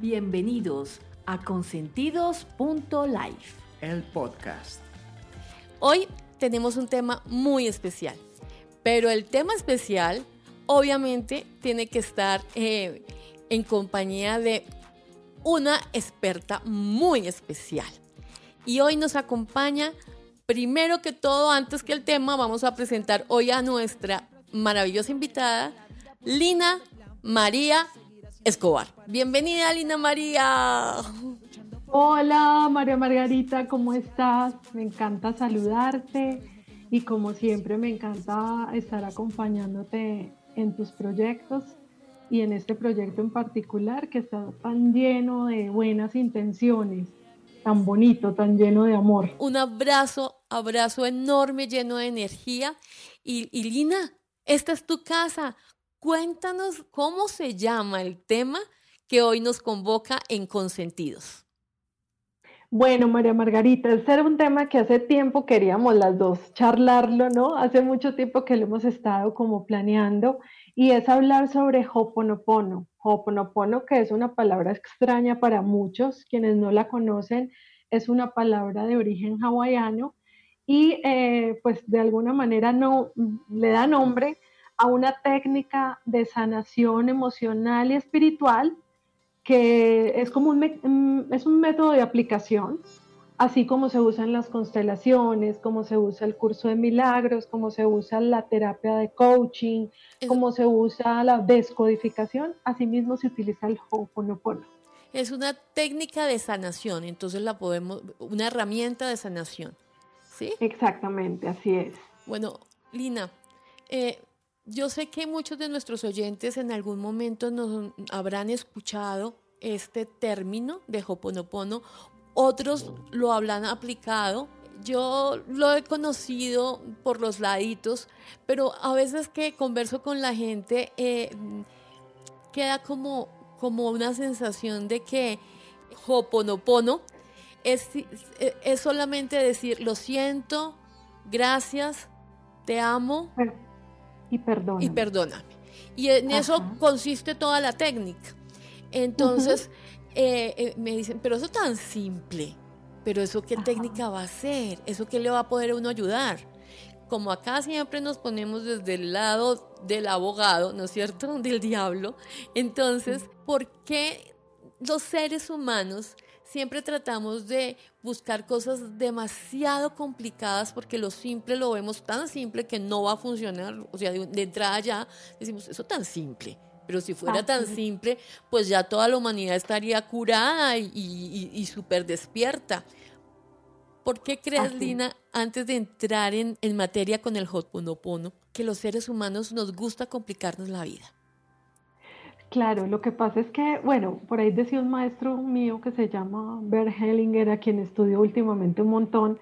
Bienvenidos a consentidos.life, el podcast. Hoy tenemos un tema muy especial, pero el tema especial obviamente tiene que estar eh, en compañía de una experta muy especial. Y hoy nos acompaña, primero que todo, antes que el tema, vamos a presentar hoy a nuestra maravillosa invitada, Lina María Escobar. Bienvenida, Lina María. Hola, María Margarita, ¿cómo estás? Me encanta saludarte y como siempre me encanta estar acompañándote en tus proyectos y en este proyecto en particular que está tan lleno de buenas intenciones, tan bonito, tan lleno de amor. Un abrazo, abrazo enorme, lleno de energía. Y, y Lina, esta es tu casa. Cuéntanos cómo se llama el tema que hoy nos convoca en Consentidos. Bueno, María Margarita, ese era un tema que hace tiempo queríamos las dos charlarlo, ¿no? Hace mucho tiempo que lo hemos estado como planeando y es hablar sobre Hoponopono. Hoponopono, que es una palabra extraña para muchos, quienes no la conocen, es una palabra de origen hawaiano y eh, pues de alguna manera no le da nombre a una técnica de sanación emocional y espiritual que es como un, es un método de aplicación, así como se usan las constelaciones, como se usa el curso de milagros, como se usa la terapia de coaching, como se usa la descodificación, asimismo se utiliza el Ho'oponopono. Es una técnica de sanación, entonces la podemos, una herramienta de sanación, ¿sí? Exactamente, así es. Bueno, Lina, eh, yo sé que muchos de nuestros oyentes en algún momento nos habrán escuchado este término de Hoponopono, otros lo habrán aplicado. Yo lo he conocido por los laditos, pero a veces que converso con la gente eh, queda como, como una sensación de que Hoponopono es, es solamente decir lo siento, gracias, te amo y perdóname. Y perdóname. Y en eso consiste toda la técnica. Entonces, eh, eh, me dicen, pero eso es tan simple. Pero eso qué técnica va a ser? ¿Eso qué le va a poder uno ayudar? Como acá siempre nos ponemos desde el lado del abogado, ¿no es cierto? Del diablo. Entonces, ¿por qué los seres humanos siempre tratamos de buscar cosas demasiado complicadas porque lo simple lo vemos tan simple que no va a funcionar. O sea, de, entrada ya decimos, eso tan simple. Pero si fuera tan simple, pues ya toda la humanidad estaría curada y, súper despierta. ¿Por qué crees, Lina, antes de entrar en, en materia con el Ho'oponopono, que los seres humanos nos gusta complicarnos la vida? Claro, lo que pasa es que, bueno, por ahí decía un maestro mío que se llama Bert Hellinger, a quien estudio últimamente un montón,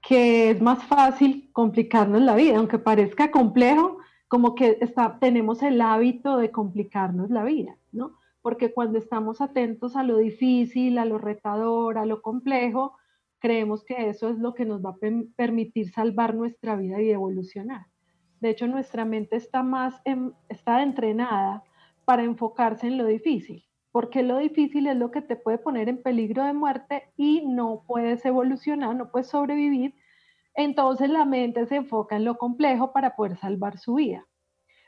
que es más fácil complicarnos la vida, aunque parezca complejo, como que está, tenemos el hábito de complicarnos la vida, ¿no? Porque cuando estamos atentos a lo difícil, a lo retador, a lo complejo, creemos que eso es lo que nos va a permitir salvar nuestra vida y evolucionar. De hecho, nuestra mente está más, está entrenada para enfocarse en lo difícil, porque lo difícil es lo que te puede poner en peligro de muerte y no puedes evolucionar, no puedes sobrevivir. Entonces la mente se enfoca en lo complejo para poder salvar su vida.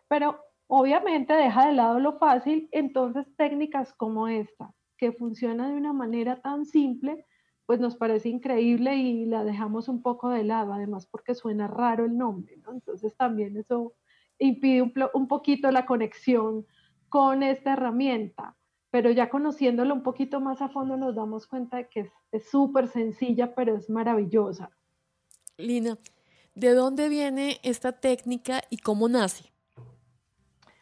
Pero obviamente deja de lado lo fácil, entonces técnicas como esta, que funciona de una manera tan simple, pues nos parece increíble y la dejamos un poco de lado, además porque suena raro el nombre, ¿no? Entonces también eso impide un, un poquito la conexión con esta herramienta, pero ya conociéndolo un poquito más a fondo nos damos cuenta de que es súper sencilla, pero es maravillosa. Lina, ¿de dónde viene esta técnica y cómo nace?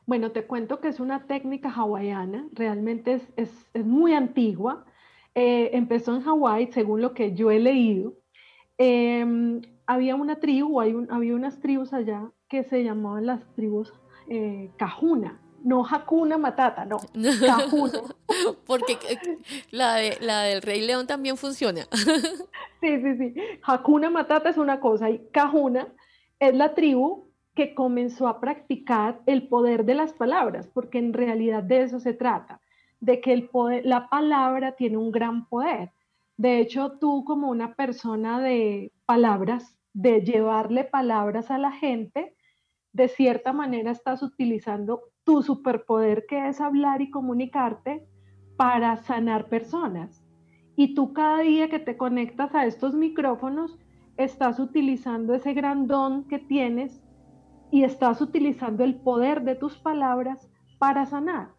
Bueno, te cuento que es una técnica hawaiana, realmente es, muy antigua. Eh, empezó en Hawái, según lo que yo he leído. Em, había una tribu, hay había unas tribus allá que se llamaban las tribus eh, Cajuna no Hakuna Matata, no, Cajuna. Porque eh, la, de, la del Rey León también funciona. sí, sí, sí. Hakuna Matata es una cosa y Cajuna es la tribu que comenzó a practicar el poder de las palabras, porque en realidad de eso se trata. de que el poder, la palabra tiene un gran poder. De hecho, tú como una persona de palabras, de llevarle palabras a la gente, de cierta manera estás utilizando tu superpoder que es hablar y comunicarte para sanar personas. Y tú cada día que te conectas a estos micrófonos, estás utilizando ese gran don que tienes y estás utilizando el poder de tus palabras para sanar.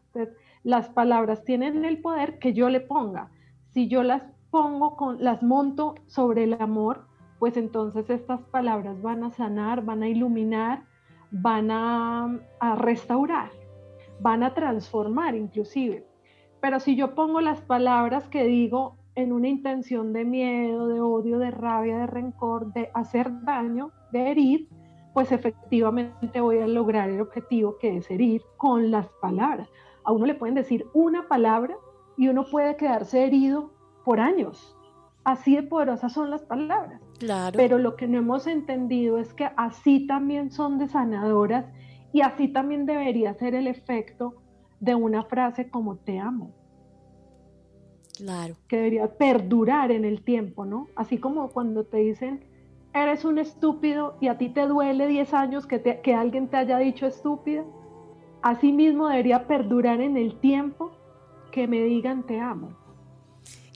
las palabras tienen el poder que yo le ponga. Si yo las pongo, con, las monto sobre el amor, pues entonces estas palabras van a sanar, van a iluminar, van a, restaurar, van a transformar inclusive. Pero si yo pongo las palabras que digo en una intención de miedo, de odio, de rabia, de rencor, de hacer daño, de herir, pues efectivamente voy a lograr el objetivo que es herir con las palabras. A uno le pueden decir una palabra y uno puede quedarse herido por años. Así de poderosas son las palabras. Claro. Pero lo que no hemos entendido es que así también son de sanadoras y así también debería ser el efecto de una frase como te amo. Claro. Que debería perdurar en el tiempo, ¿no? Así como cuando te dicen, eres un estúpido y a ti te duele 10 años que, que alguien te haya dicho estúpida. Así mismo debería perdurar en el tiempo que me digan te amo.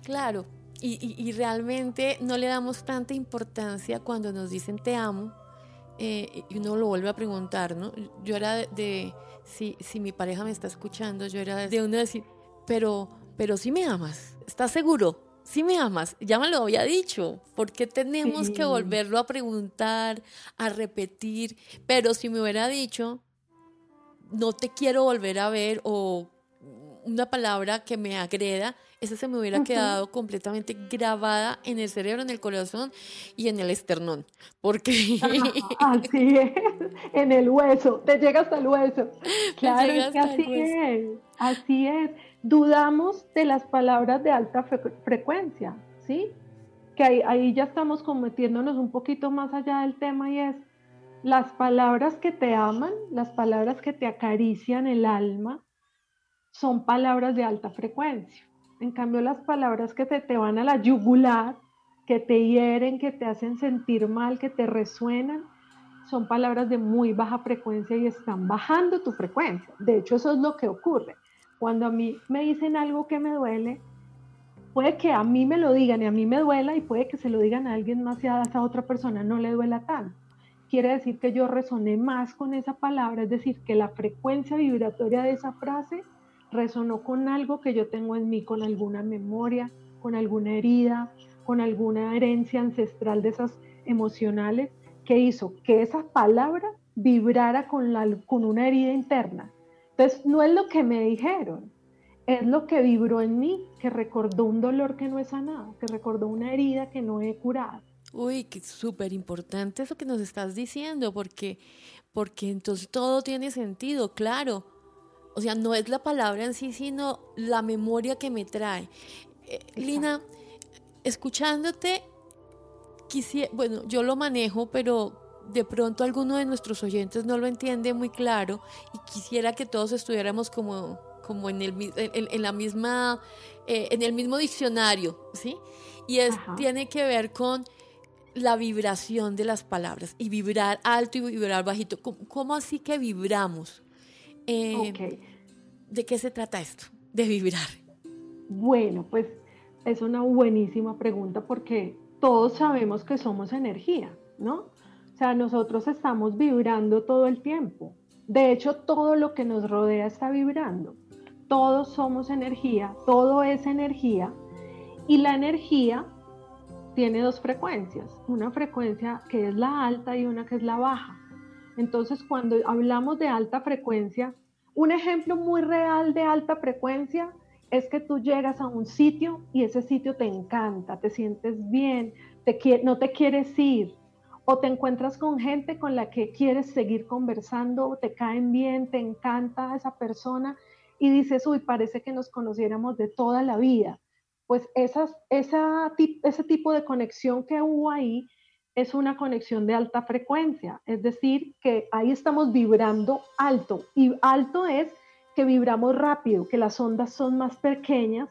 Claro, y, realmente no le damos tanta importancia cuando nos dicen te amo eh, y uno lo vuelve a preguntar, ¿no? Yo era de, si, si, mi pareja me está escuchando, yo era de uno decir, pero, pero si me amas, ¿estás seguro? Si me amas, ya me lo había dicho, ¿por qué tenemos que volverlo a preguntar, a repetir? Pero si me hubiera dicho, no te quiero volver a ver o una palabra que me agreda, esa se me hubiera quedado completamente grabada en el cerebro, en el corazón y en el esternón. Porque. así es, en el hueso, te llega hasta el hueso. Claro, es que así es, así es. Dudamos de las palabras de alta frecuencia, ¿sí? Que ahí, ahí ya estamos cometiéndonos un poquito más allá del tema y es las palabras que te aman, las palabras que te acarician el alma, son palabras de alta frecuencia. En cambio, las palabras que te, te van a la yugular, que te hieren, que te hacen sentir mal, que te resuenan, son palabras de muy baja frecuencia y están bajando tu frecuencia. De hecho, eso es lo que ocurre. Cuando a mí me dicen algo que me duele, puede que a mí me lo digan y a mí me duela y puede que se lo digan a alguien más y a esa otra persona no le duela tanto. Quiere decir que yo resoné más con esa palabra, es decir, que la frecuencia vibratoria de esa frase resonó con algo que yo tengo en mí, con alguna memoria, con alguna herida, con alguna herencia ancestral de esas emocionales que hizo que esa palabra vibrara con, la, con una herida interna. Entonces, no es lo que me dijeron, es lo que vibró en mí, que recordó un dolor que no he sanado, que recordó una herida que no he curado. Uy, qué súper importante eso que nos estás diciendo, porque, porque entonces todo tiene sentido, claro. O sea, no es la palabra en sí, sino la memoria que me trae. Eh, Lina, escuchándote, quisiera, bueno, yo lo manejo, pero de pronto alguno de nuestros oyentes no lo entiende muy claro y quisiera que todos estuviéramos como, como en, el, en, la misma, eh, en el mismo diccionario, ¿sí? Y es, tiene que ver con la vibración de las palabras y vibrar alto y vibrar bajito. cómo así que vibramos? Eh, ¿De qué se trata esto? De vibrar. Bueno, pues es una buenísima pregunta porque todos sabemos que somos energía, ¿no? O sea, nosotros estamos vibrando todo el tiempo. De hecho, todo lo que nos rodea está vibrando. Todos somos energía, todo es energía. Y la energía tiene dos frecuencias, una frecuencia que es la alta y una que es la baja. Entonces, cuando hablamos de alta frecuencia, un ejemplo muy real de alta frecuencia es que tú llegas a un sitio y ese sitio te encanta, te sientes bien, te, no te quieres ir, o te encuentras con gente con la que quieres seguir conversando, te caen bien, te encanta esa persona y dices, uy, parece que nos conociéramos de toda la vida. Pues esas, esa, ese tipo de conexión que hubo ahí es una conexión de alta frecuencia, es decir, que ahí estamos vibrando alto y alto es que vibramos rápido, que las ondas son más pequeñas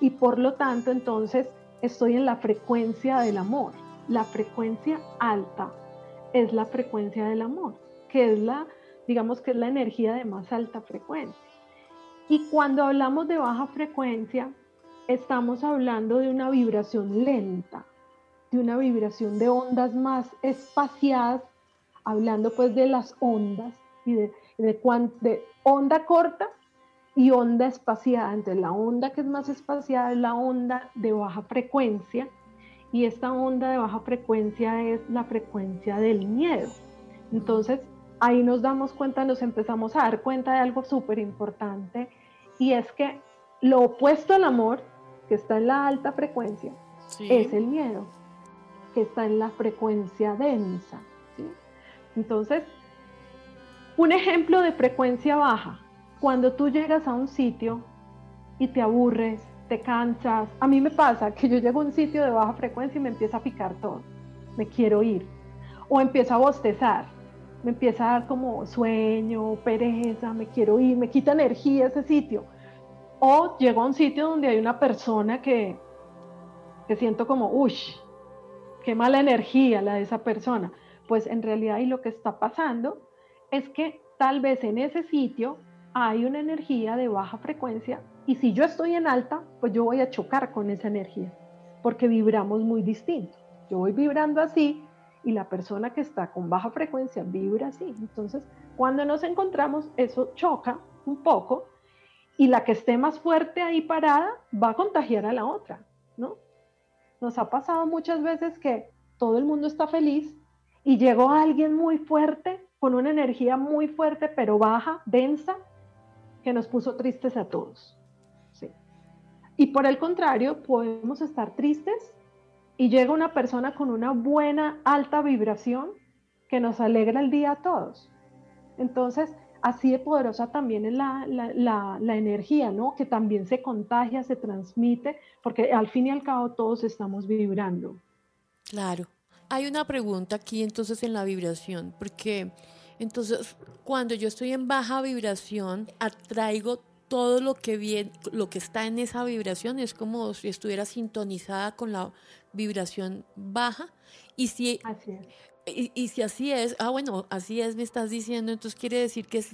y por lo tanto entonces estoy en la frecuencia del amor. La frecuencia alta es la frecuencia del amor, que es la, digamos que es la energía de más alta frecuencia. Y cuando hablamos de baja frecuencia, estamos hablando de una vibración lenta, de una vibración de ondas más espaciadas, hablando pues de las ondas y de, de, de onda corta y onda espaciada. Entonces la onda que es más espaciada es la onda de baja frecuencia y esta onda de baja frecuencia es la frecuencia del miedo. Entonces ahí nos damos cuenta, nos empezamos a dar cuenta de algo súper importante y es que lo opuesto al amor, que está en la alta frecuencia, es el miedo, está en la frecuencia densa. Entonces, un ejemplo de frecuencia baja, cuando tú llegas a un sitio y te aburres, te cansas, a mí me pasa que yo llego a un sitio de baja frecuencia y me empieza a picar todo, me quiero ir, o empiezo a bostezar, me empieza a dar como sueño, pereza, me quiero ir, me quita energía ese sitio. O llego a un sitio donde hay una persona que, que siento como, uy, qué mala energía la de esa persona. Pues en realidad ahí lo que está pasando es que tal vez en ese sitio hay una energía de baja frecuencia y si yo estoy en alta, pues yo voy a chocar con esa energía, porque vibramos muy distinto. Yo voy vibrando así y la persona que está con baja frecuencia vibra así. Entonces, cuando nos encontramos, eso choca un poco y la que esté más fuerte ahí parada va a contagiar a la otra. Nos ha pasado muchas veces que todo el mundo está feliz y llegó alguien muy fuerte, con una energía muy fuerte, pero baja, densa, que nos puso tristes a todos. ¿sí? Y por el contrario, podemos estar tristes y llega una persona con una buena, alta vibración que nos alegra el día a todos. Entonces, así de poderosa también es la, la, energía, ¿no? Que también se contagia, se transmite, porque al fin y al cabo todos estamos vibrando. Claro. Hay una pregunta aquí entonces en la vibración, porque entonces cuando yo estoy en baja vibración, atraigo todo lo que viene, lo que está en esa vibración, es como si estuviera sintonizada con la vibración baja. Y si, así es. Y, si así es, ah, bueno, así es, me estás diciendo, entonces quiere decir que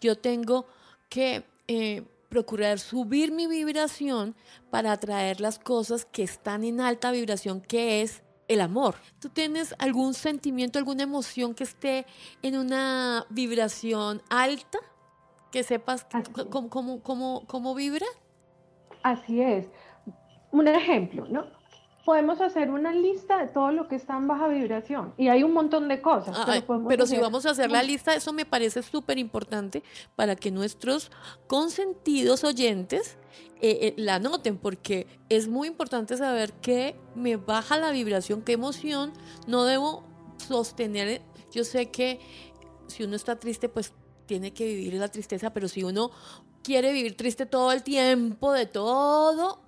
yo tengo que eh, procurar subir mi vibración para atraer las cosas que están en alta vibración, que es el amor. ¿Tú tienes algún sentimiento, alguna emoción que esté en una vibración alta? Que sepas cómo, cómo, cómo, cómo vibra. Así es. Un ejemplo, ¿no? Podemos hacer una lista de todo lo que está en baja vibración. Y hay un montón de cosas. pero, si vamos a hacer la lista, eso me parece súper importante para que nuestros consentidos oyentes eh, eh, la noten, porque es muy importante saber que me baja la vibración, qué emoción no debo sostener. Yo sé que si uno está triste, pues tiene que vivir la tristeza, pero si uno quiere vivir triste todo el tiempo, de todo,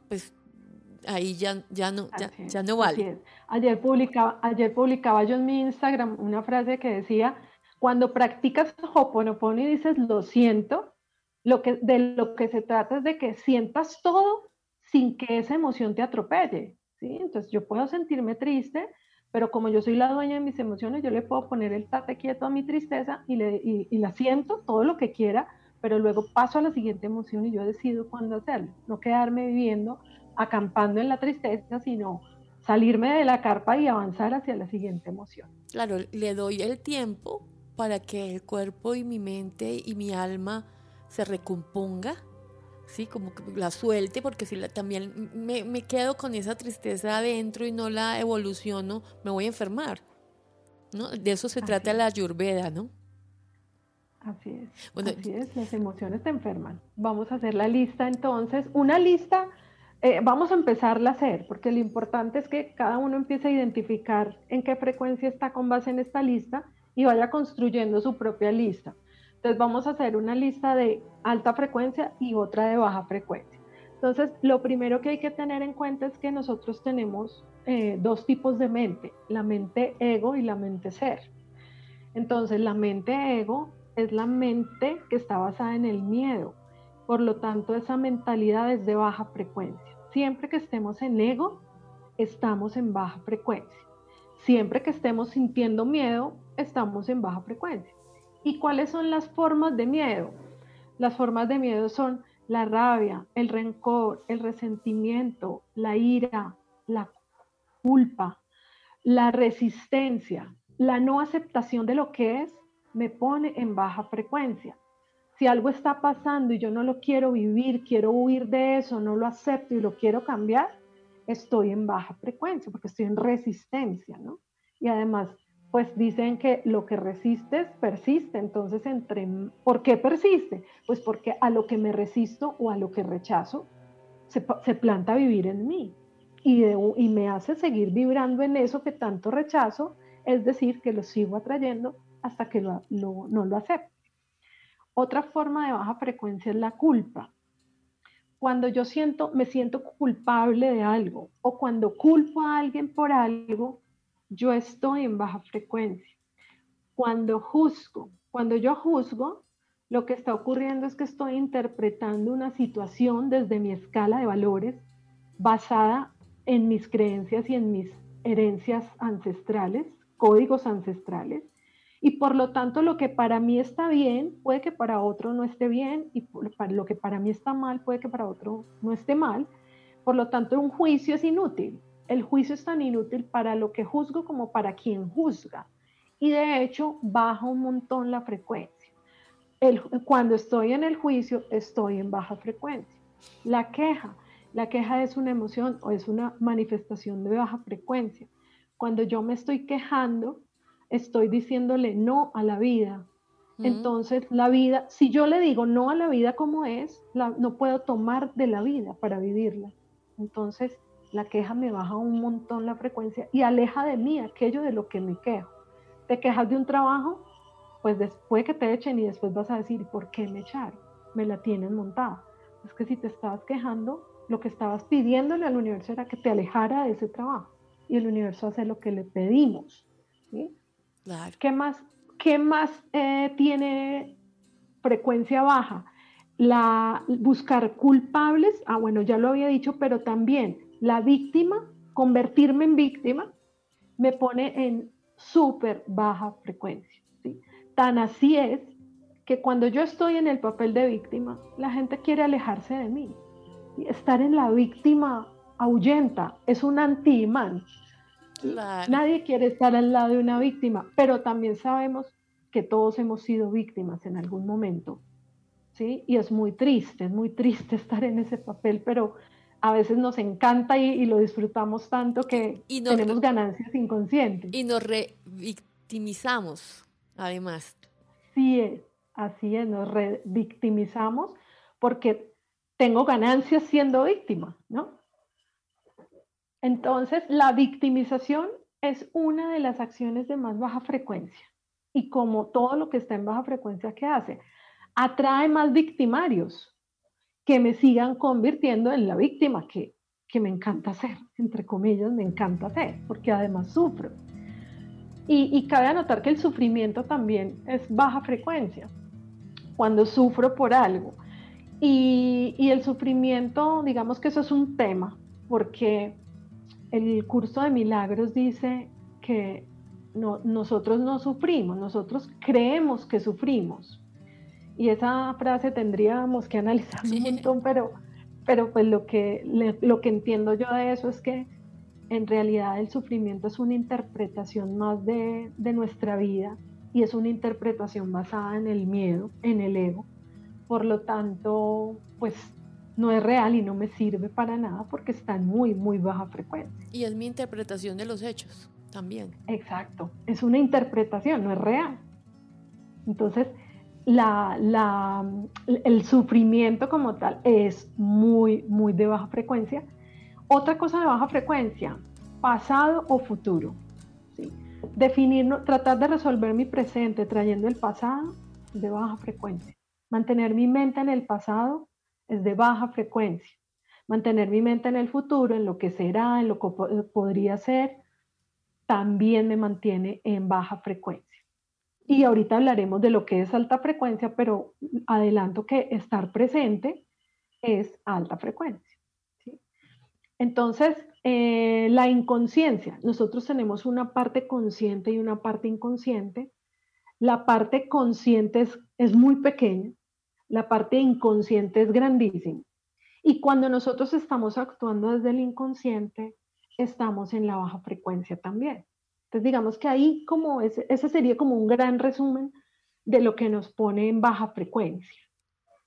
ahí ya, ya, no, ya, no vale. Ayer publicaba, ayer publicaba yo en mi Instagram una frase que decía, cuando practicas Hoponopono y dices lo siento, lo que, de lo que se trata es de que sientas todo sin que esa emoción te atropelle. ¿sí? Entonces yo puedo sentirme triste, pero como yo soy la dueña de mis emociones, yo le puedo poner el tate quieto a mi tristeza y, le, y la siento todo lo que quiera, pero luego paso a la siguiente emoción y yo decido cuándo hacerlo, no quedarme viviendo acampando en la tristeza, sino salirme de la carpa y avanzar hacia la siguiente emoción. Claro, le doy el tiempo para que el cuerpo y mi mente y mi alma se recomponga, ¿sí? Como que la suelte, porque si la, también me, me, quedo con esa tristeza adentro y no la evoluciono, me voy a enfermar, ¿no? De eso se trata la ayurveda, ¿no? Así es. Bueno, Así es, las emociones te enferman. Vamos a hacer la lista entonces, una lista eh, vamos a empezarla a hacer, porque lo importante es que cada uno empiece a identificar en qué frecuencia está con base en esta lista y vaya construyendo su propia lista. Entonces vamos a hacer una lista de alta frecuencia y otra de baja frecuencia. Entonces, lo primero que hay que tener en cuenta es que nosotros tenemos eh, dos tipos de mente, la mente ego y la mente ser. Entonces, la mente ego es la mente que está basada en el miedo Por lo tanto, esa mentalidad es de baja frecuencia. Siempre que estemos en ego, estamos en baja frecuencia. Siempre que estemos sintiendo miedo, estamos en baja frecuencia. ¿Y cuáles son las formas de miedo? Las formas de miedo son la rabia, el rencor, el resentimiento, la ira, la culpa, la resistencia, la no aceptación de lo que es, me pone en baja frecuencia. Si algo está pasando y yo no lo quiero vivir, quiero huir de eso, no lo acepto y lo quiero cambiar, estoy en baja frecuencia porque estoy en resistencia, ¿no? Y además, pues dicen que lo que resistes persiste, entonces ¿por qué persiste? Pues porque a lo que me resisto o a lo que rechazo se, planta vivir en mí y, y me hace seguir vibrando en eso que tanto rechazo, es decir, que lo sigo atrayendo hasta que no lo acepto. Otra forma de baja frecuencia es la culpa. Cuando yo siento, me siento culpable de algo o cuando culpo a alguien por algo, yo estoy en baja frecuencia. Cuando juzgo, cuando yo juzgo, lo que está ocurriendo es que estoy interpretando una situación desde mi escala de valores basada en mis creencias y en mis herencias ancestrales, códigos ancestrales, y por lo tanto lo que para mí está bien puede que para otro no esté bien y lo que para mí está mal puede que para otro no esté mal. Por lo tanto, un juicio es inútil. El juicio es tan inútil para lo que juzgo como para quien juzga. Y de hecho, baja un montón la frecuencia. El, cuando estoy en el juicio, estoy en baja frecuencia. La queja. La queja es una emoción o es una manifestación de baja frecuencia. Cuando yo me estoy quejando, estoy diciéndole no a la vida. Entonces, la vida, si yo le digo no a la vida como es, no puedo tomar de la vida para vivirla. Entonces, la queja me baja un montón la frecuencia y aleja de mí aquello de lo que me quejo. ¿Te quejas de un trabajo? Pues después que te echen y después vas a decir, ¿por qué me echaron? Me la tienen montada. Es que si te estabas quejando, lo que estabas pidiéndole al universo era que te alejara de ese trabajo. Y el universo hace lo que le pedimos. ¿sí? ¿Qué más, qué más eh, tiene frecuencia baja? La, buscar culpables, ah bueno, ya lo había dicho, pero también la víctima, convertirme en víctima, me pone en súper baja frecuencia. ¿sí? Tan así es que cuando yo estoy en el papel de víctima, la gente quiere alejarse de mí. Estar en la víctima ahuyenta, es un anti-imán. Nadie quiere estar al lado de una víctima, pero también sabemos que todos hemos sido víctimas en algún momento. ¿sí? Y es muy triste, es muy triste estar en ese papel, pero a veces nos encanta y, lo disfrutamos tanto que tenemos ganancias inconscientes. Y nos revictimizamos, además. Sí es, así es, nos revictimizamos porque tengo ganancias siendo víctima, ¿no? Entonces, la victimización es una de las acciones de más baja frecuencia. Y como todo lo que está en baja frecuencia, ¿qué hace? Atrae más victimarios que me sigan convirtiendo en la víctima que, me encanta ser, entre comillas, me encanta ser, porque además sufro. Y, cabe anotar que el sufrimiento también es baja frecuencia, cuando sufro por algo. Y, y el sufrimiento, digamos que eso es un tema, porque el curso de milagros dice que nosotros no sufrimos, nosotros creemos que sufrimos. Y esa frase tendríamos que analizar un montón, pero, pero pues lo que, lo que entiendo yo de eso es que en realidad el sufrimiento es una interpretación más de, de nuestra vida y es una interpretación basada en el miedo, en el ego. Por lo tanto, pues no es real y no me sirve para nada porque está en muy, muy baja frecuencia. Y es mi interpretación de los hechos también. Exacto, es una interpretación, no es real. Entonces, la, la, el sufrimiento como tal es muy, muy de baja frecuencia. Otra cosa de baja frecuencia, pasado o futuro. ¿sí? Definir, tratar de resolver mi presente trayendo el pasado de baja frecuencia. Mantener mi mente en el pasado es de baja frecuencia. Mantener mi mente en el futuro, en lo que será, en lo que podría ser, también me mantiene en baja frecuencia. Y ahorita hablaremos de lo que es alta frecuencia, pero adelanto que estar presente es alta frecuencia. Entonces, eh, la inconsciencia, nosotros tenemos una parte consciente y una parte inconsciente. La parte consciente es, es muy pequeña, la parte inconsciente es grandísima. Y cuando nosotros estamos actuando desde el inconsciente, estamos en la baja frecuencia también. Entonces, digamos que ahí como ese, ese sería como un gran resumen de lo que nos pone en baja frecuencia.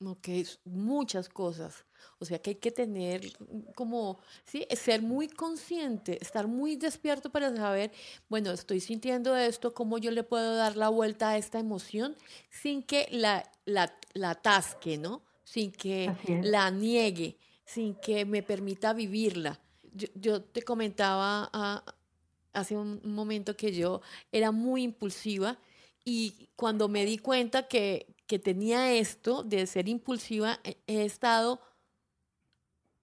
Ok, muchas cosas. O sea que hay que tener como, sí, ser muy consciente, estar muy despierto para saber, bueno, estoy sintiendo esto, cómo yo le puedo dar la vuelta a esta emoción sin que la, la, la atasque, ¿no? Sin que la niegue, sin que me permita vivirla. Yo, te comentaba ah, hace un momento que yo era muy impulsiva y cuando me di cuenta que, que tenía esto de ser impulsiva, he estado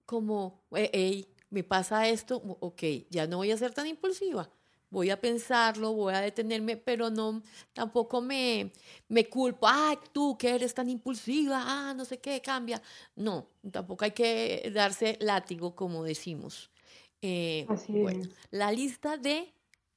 como, hey, me pasa esto, ok, ya no voy a ser tan impulsiva. Voy a pensarlo, voy a detenerme, pero no, tampoco me, me culpo, ay, tú que eres tan impulsiva, ah, no sé qué, cambia. No, tampoco hay que darse látigo, como decimos. Eh, Así bueno, la lista de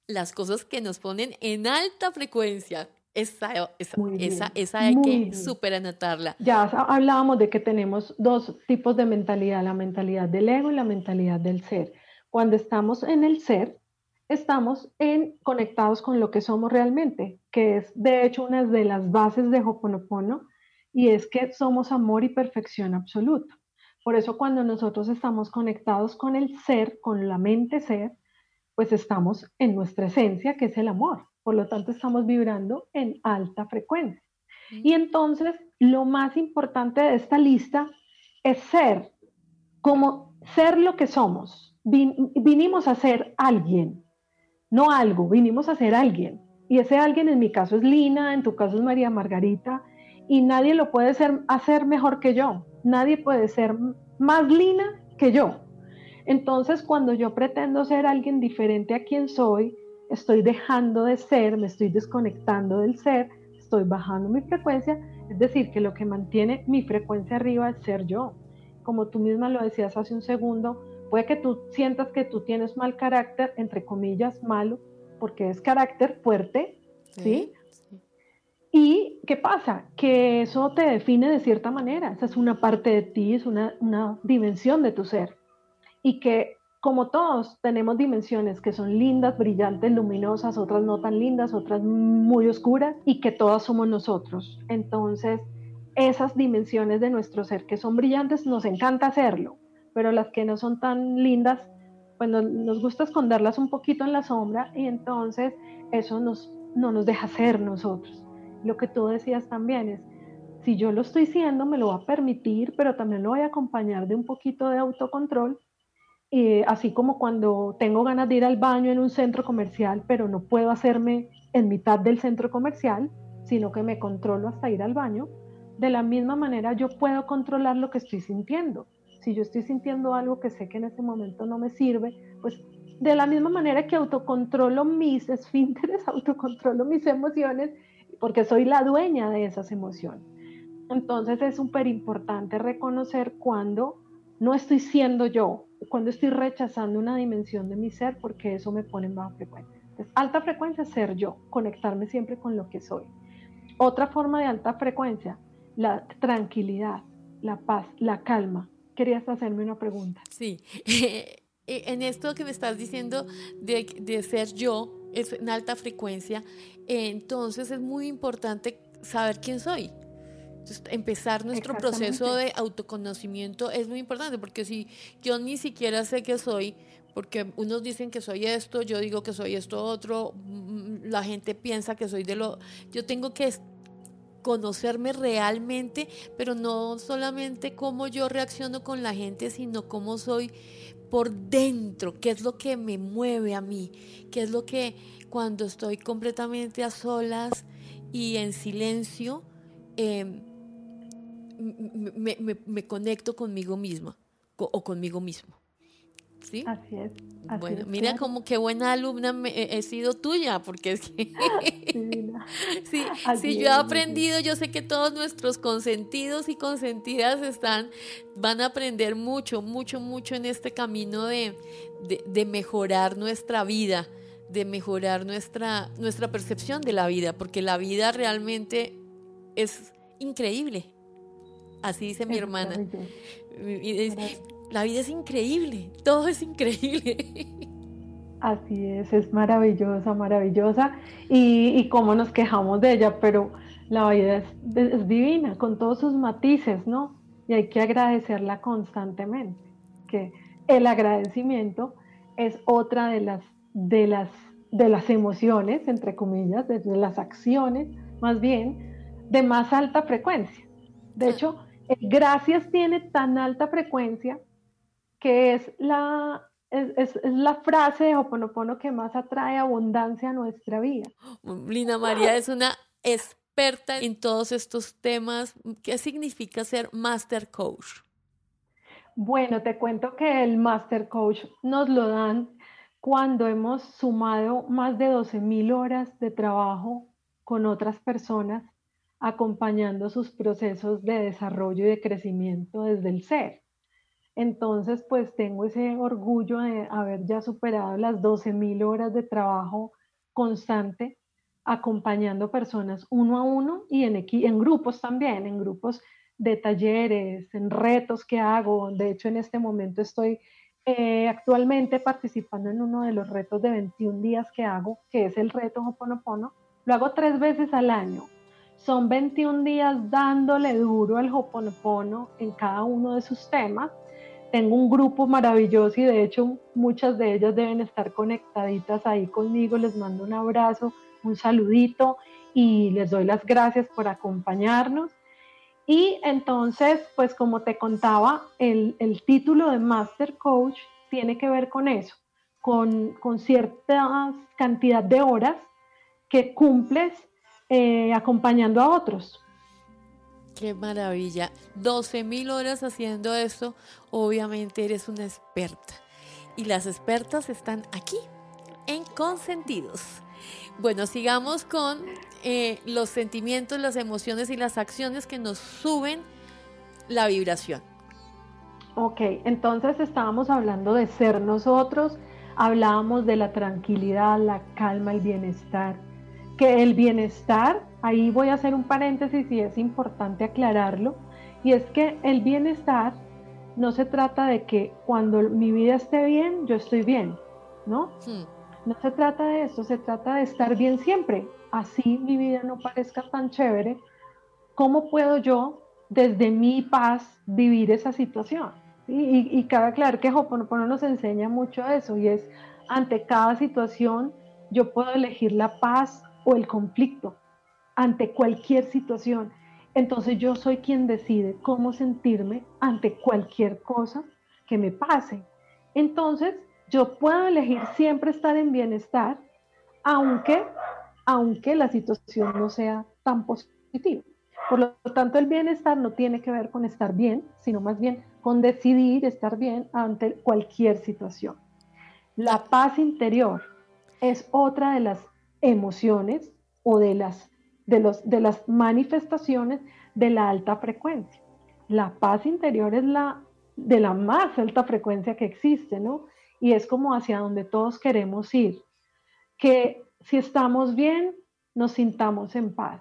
las cosas que nos ponen en alta frecuencia. Esa, esa, esa, hay que súper anotarla. Ya hablábamos de que tenemos dos tipos de mentalidad, la mentalidad del ego y la mentalidad del ser. Cuando estamos en el ser, estamos en, conectados con lo que somos realmente, que es de hecho una de las bases de Hoponopono, y es que somos amor y perfección absoluta. Por eso cuando nosotros estamos conectados con el ser, con la mente ser, pues estamos en nuestra esencia, que es el amor. Por lo tanto, estamos vibrando en alta frecuencia. Y entonces, lo más importante de esta lista es ser, como ser lo que somos. vinimos a ser alguien, no algo, vinimos a ser alguien. Y ese alguien en mi caso es Lina, en tu caso es María Margarita, y nadie lo puede ser, hacer mejor que yo. Nadie puede ser más Lina que yo. Entonces, cuando yo pretendo ser alguien diferente a quien soy, estoy dejando de ser, me estoy desconectando del ser, estoy bajando mi frecuencia, es decir, que lo que mantiene mi frecuencia arriba es ser yo. Como tú misma lo decías hace un segundo, puede que tú sientas que tú tienes mal carácter, entre comillas, malo, porque es carácter fuerte, ¿sí? ¿Y qué pasa? Que eso te define de cierta manera, esa es una parte de ti, es una, una dimensión de tu ser. Y que como todos, tenemos dimensiones que son lindas, brillantes, luminosas, otras no tan lindas, otras muy oscuras y que todas somos nosotros. Entonces, esas dimensiones de nuestro ser que son brillantes, nos encanta hacerlo, pero las que no son tan lindas, pues nos, gusta esconderlas un poquito en la sombra y entonces eso nos, no nos deja ser nosotros. Lo que tú decías también es, si yo lo estoy siendo, me lo va a permitir, pero también lo voy a acompañar de un poquito de autocontrol así como cuando tengo ganas de ir al baño en un centro comercial, pero no puedo hacerme en mitad del centro comercial, sino que me controlo hasta ir al baño, de la misma manera yo puedo controlar lo que estoy sintiendo. Si yo estoy sintiendo algo que sé que en ese momento no me sirve, pues de la misma manera que autocontrolo mis esfínteres, autocontrolo mis emociones, porque soy la dueña de esas emociones. Entonces es súper importante reconocer cuando no estoy siendo yo, cuando estoy rechazando una dimensión de mi ser porque eso me pone en baja frecuencia. Alta frecuencia es ser yo, conectarme siempre con lo que soy. Otra forma de alta frecuencia, la tranquilidad, la paz, la calma. Querías hacerme una pregunta. Sí, en esto que me estás diciendo de, de ser yo, es en alta frecuencia, entonces es muy importante saber quién soy empezar nuestro proceso de autoconocimiento es muy importante, porque si yo ni siquiera sé qué soy, porque unos dicen que soy esto, yo digo que soy esto otro, mm, la gente piensa que soy de lo... Yo tengo que conocerme realmente, pero no solamente cómo yo reacciono con la gente, sino cómo soy por dentro, qué es lo que me mueve a mí, qué es lo que cuando estoy completamente a solas y en silencio, eh, me, conecto conmigo misma o conmigo mismo. ¿Sí? Así es. bueno, mira como qué buena alumna he sido tuya, porque es que sí, sí, yo he aprendido, yo sé que todos nuestros consentidos y consentidas están, van a aprender mucho, mucho, mucho en este camino de, de mejorar nuestra vida, de mejorar nuestra, nuestra percepción de la vida, porque la vida realmente es increíble. Así dice mi hermana. la vida es increíble, todo es increíble. Así es, es maravillosa, maravillosa. Y, y cómo nos quejamos de ella, pero la vida es, es, divina, con todos sus matices, ¿no? Y hay que agradecerla constantemente. Que el agradecimiento es otra de las, de las, de las emociones, entre comillas, de las acciones, más bien, de más alta frecuencia. De hecho, gracias tiene tan alta frecuencia que es la, es, la frase de Hoponopono que más atrae abundancia a nuestra vida. Lina María es una experta en todos estos temas. ¿Qué significa ser Master Coach? Bueno, te cuento que el Master Coach nos lo dan cuando hemos sumado más de 12 mil horas de trabajo con otras personas acompañando sus procesos de desarrollo y de crecimiento desde el ser. Entonces, pues tengo ese orgullo de haber ya superado las 12.000 horas de trabajo constante acompañando personas uno a uno y en, en grupos también, en grupos de talleres, en retos que hago. De hecho, en este momento estoy eh, actualmente participando en uno de los retos de 21 días que hago, que es el reto Hoponopono. Lo hago tres veces al año son 21 días dándole duro al Hoponopono en cada uno de sus temas. Tengo un grupo maravilloso y de hecho muchas de ellas deben estar conectaditas ahí conmigo. Les mando un abrazo, un saludito y les doy las gracias por acompañarnos. Y entonces, pues como te contaba, el, el título de Master Coach tiene que ver con eso, con, con cierta cantidad de horas que cumples eh, acompañando a otros. Qué maravilla. 12 mil horas haciendo esto, obviamente eres una experta. Y las expertas están aquí, en Consentidos. Bueno, sigamos con eh, los sentimientos, las emociones y las acciones que nos suben la vibración. Ok, entonces estábamos hablando de ser nosotros, hablábamos de la tranquilidad, la calma, el bienestar que el bienestar, ahí voy a hacer un paréntesis y es importante aclararlo, y es que el bienestar no se trata de que cuando mi vida esté bien, yo estoy bien, ¿no? Hmm. No se trata de eso, se trata de estar bien siempre. Así mi vida no parezca tan chévere, ¿cómo puedo yo desde mi paz vivir esa situación? Y, y, cabe aclarar que Hoponopono nos enseña mucho eso y es ante cada situación yo puedo elegir la paz o el conflicto ante cualquier situación. Entonces yo soy quien decide cómo sentirme ante cualquier cosa que me pase. Entonces yo puedo elegir siempre estar en bienestar, aunque, aunque la situación no sea tan positiva. Por lo tanto, el bienestar no tiene que ver con estar bien, sino más bien con decidir estar bien ante cualquier situación. La paz interior es otra de las emociones o de las, de, los, de las manifestaciones de la alta frecuencia. La paz interior es la de la más alta frecuencia que existe, ¿no? Y es como hacia donde todos queremos ir. Que si estamos bien, nos sintamos en paz.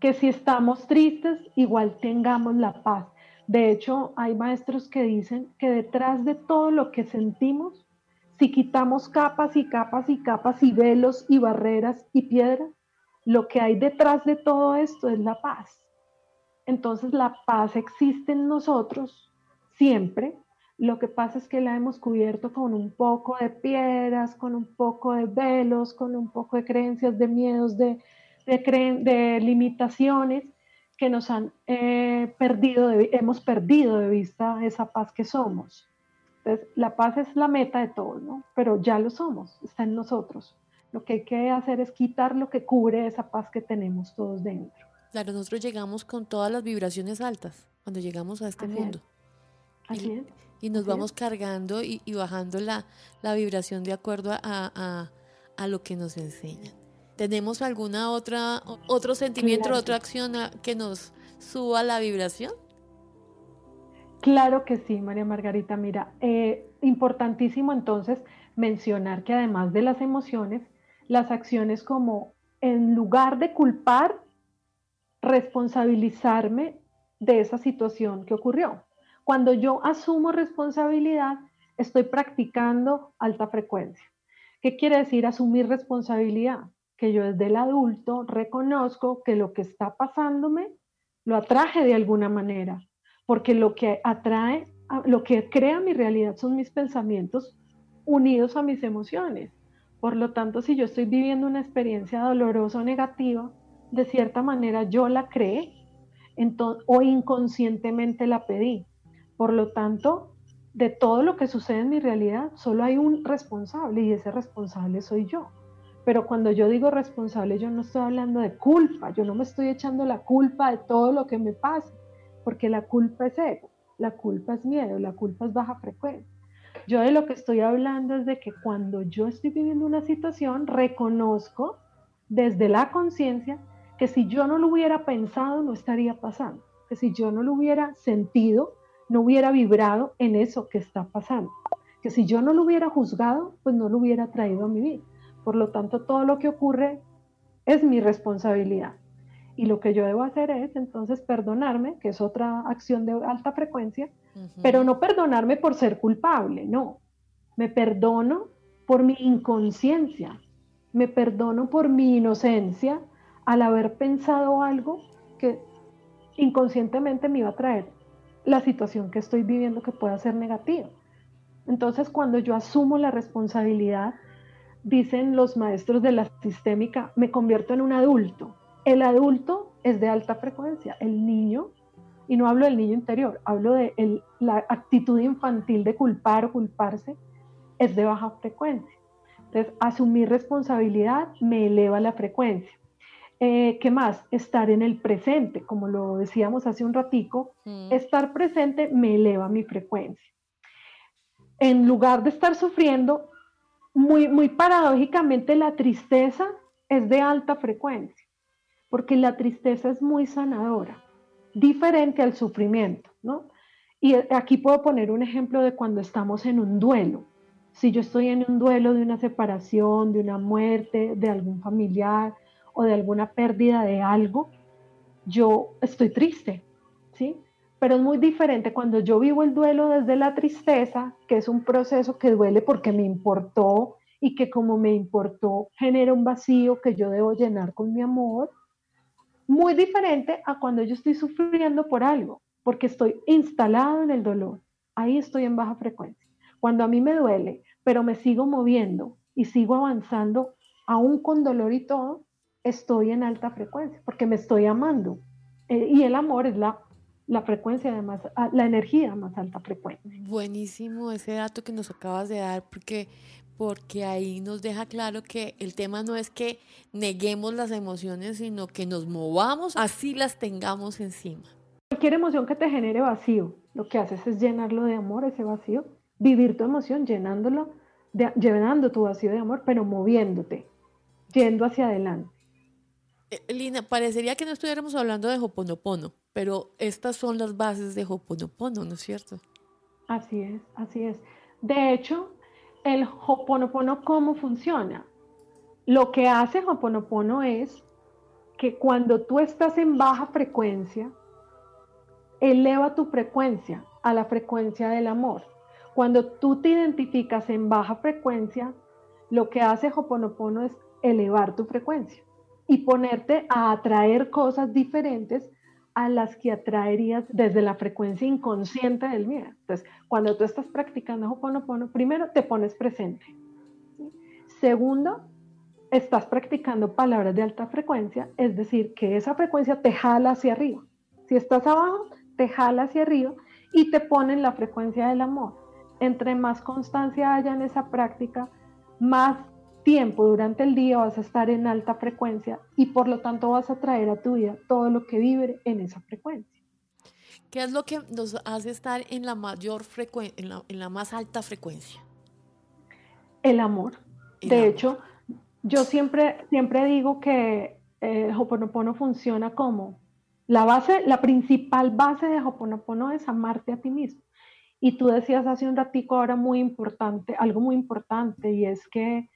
Que si estamos tristes, igual tengamos la paz. De hecho, hay maestros que dicen que detrás de todo lo que sentimos si quitamos capas y capas y capas y velos y barreras y piedras, lo que hay detrás de todo esto es la paz. Entonces la paz existe en nosotros siempre. Lo que pasa es que la hemos cubierto con un poco de piedras, con un poco de velos, con un poco de creencias, de miedos, de, de, limitaciones que nos han eh, perdido, hemos perdido de vista esa paz que somos. Entonces, la paz es la meta de todos, ¿no? Pero ya lo somos, está en nosotros. Lo que hay que hacer es quitar lo que cubre esa paz que tenemos todos dentro. Claro, nosotros llegamos con todas las vibraciones altas cuando llegamos a este mundo. y, nos vamos cargando y, bajando la, la, vibración de acuerdo a, a, a, lo que nos enseñan. ¿Tenemos alguna otra, otro sentimiento, otra acción que nos suba la vibración? Claro que sí, María Margarita. Mira, eh, importantísimo entonces mencionar que además de las emociones, las acciones como en lugar de culpar, responsabilizarme de esa situación que ocurrió. Cuando yo asumo responsabilidad, estoy practicando alta frecuencia. ¿Qué quiere decir asumir responsabilidad? Que yo desde el adulto reconozco que lo que está pasándome lo atraje de alguna manera, porque lo que atrae, lo que crea mi realidad son mis pensamientos unidos a mis emociones. Por lo tanto, si yo estoy viviendo una experiencia dolorosa o negativa, de cierta manera yo la creé o inconscientemente la pedí. Por lo tanto, de todo lo que sucede en mi realidad, solo hay un responsable y ese responsable soy yo. Pero cuando yo digo responsable, yo no estoy hablando de culpa, yo no me estoy echando la culpa de todo lo que me pasa, porque la culpa es ego, la culpa es miedo, la culpa es baja frecuencia. Yo de lo que estoy hablando es de que cuando yo estoy viviendo una situación, reconozco desde la conciencia que si yo no lo hubiera pensado, no estaría pasando. Que si yo no lo hubiera sentido, no hubiera vibrado en eso que está pasando. Que si yo no lo hubiera juzgado, pues no lo hubiera traído a mi vida. Por lo tanto, todo lo que ocurre es mi responsabilidad. Y lo que yo debo hacer es entonces perdonarme, que es otra acción de alta frecuencia, pero no perdonarme por ser culpable, no. Me perdono por mi inconsciencia, me perdono por mi inocencia al haber pensado algo que inconscientemente me iba a traer la situación que estoy viviendo que pueda ser negativa. Entonces, cuando yo asumo la responsabilidad, dicen los maestros de la sistémica, me convierto en un adulto. El adulto es de alta frecuencia, el niño y no hablo del niño interior, hablo de la actitud infantil de culpar o culparse, es de baja frecuencia. Entonces, asumir responsabilidad me eleva la frecuencia. Eh, ¿Qué más? Estar en el presente, como lo decíamos hace un ratico, estar presente me eleva mi frecuencia. En lugar de estar sufriendo, muy, muy paradójicamente la tristeza es de alta frecuencia, porque la tristeza es muy sanadora diferente al sufrimiento, ¿no? Y aquí puedo poner un ejemplo de cuando estamos en un duelo. Si yo estoy en un duelo de una separación, de una muerte, de algún familiar o de alguna pérdida de algo, yo estoy triste, ¿sí? Pero es muy diferente cuando yo vivo el duelo desde la tristeza, que es un proceso que duele porque me importó y que como me importó genera un vacío que yo debo llenar con mi amor, muy diferente a cuando yo estoy sufriendo por algo, porque estoy instalado en el dolor. Ahí estoy en baja frecuencia. Cuando a mí me duele, pero me sigo moviendo y sigo avanzando, aún con dolor y todo, estoy en alta frecuencia, porque me estoy amando. Eh, y el amor es la, la frecuencia de más, ah, la energía más alta frecuencia. Buenísimo ese dato que nos acabas de dar, porque porque ahí nos deja claro que el tema no es que neguemos las emociones, sino que nos movamos así las tengamos encima. Cualquier emoción que te genere vacío, lo que haces es llenarlo de amor, ese vacío, vivir tu emoción llenándolo, llenando tu vacío de amor, pero moviéndote, yendo hacia adelante. Eh, Lina, parecería que no estuviéramos hablando de Hoponopono, pero estas son las bases de Hoponopono, ¿no es cierto? Así es, así es. De hecho, el Hoponopono, ¿cómo funciona? Lo que hace Hoponopono es que cuando tú estás en baja frecuencia, eleva tu frecuencia a la frecuencia del amor. Cuando tú te identificas en baja frecuencia, lo que hace Hoponopono es elevar tu frecuencia y ponerte a atraer cosas diferentes a las que atraerías desde la frecuencia inconsciente del miedo. Entonces, cuando tú estás practicando Ho'oponopono, primero te pones presente. Segundo, estás practicando palabras de alta frecuencia, es decir, que esa frecuencia te jala hacia arriba. Si estás abajo, te jala hacia arriba y te pone la frecuencia del amor. Entre más constancia haya en esa práctica, más tiempo durante el día vas a estar en alta frecuencia y por lo tanto vas a traer a tu vida todo lo que vibre en esa frecuencia. ¿Qué es lo que nos hace estar en la mayor frecuencia, en la, más alta frecuencia? El amor. de hecho, yo siempre, siempre digo que eh, Hoponopono funciona como la base, la principal base de Hoponopono es amarte a ti mismo. Y tú decías hace un ratico ahora muy importante, algo muy importante, y es que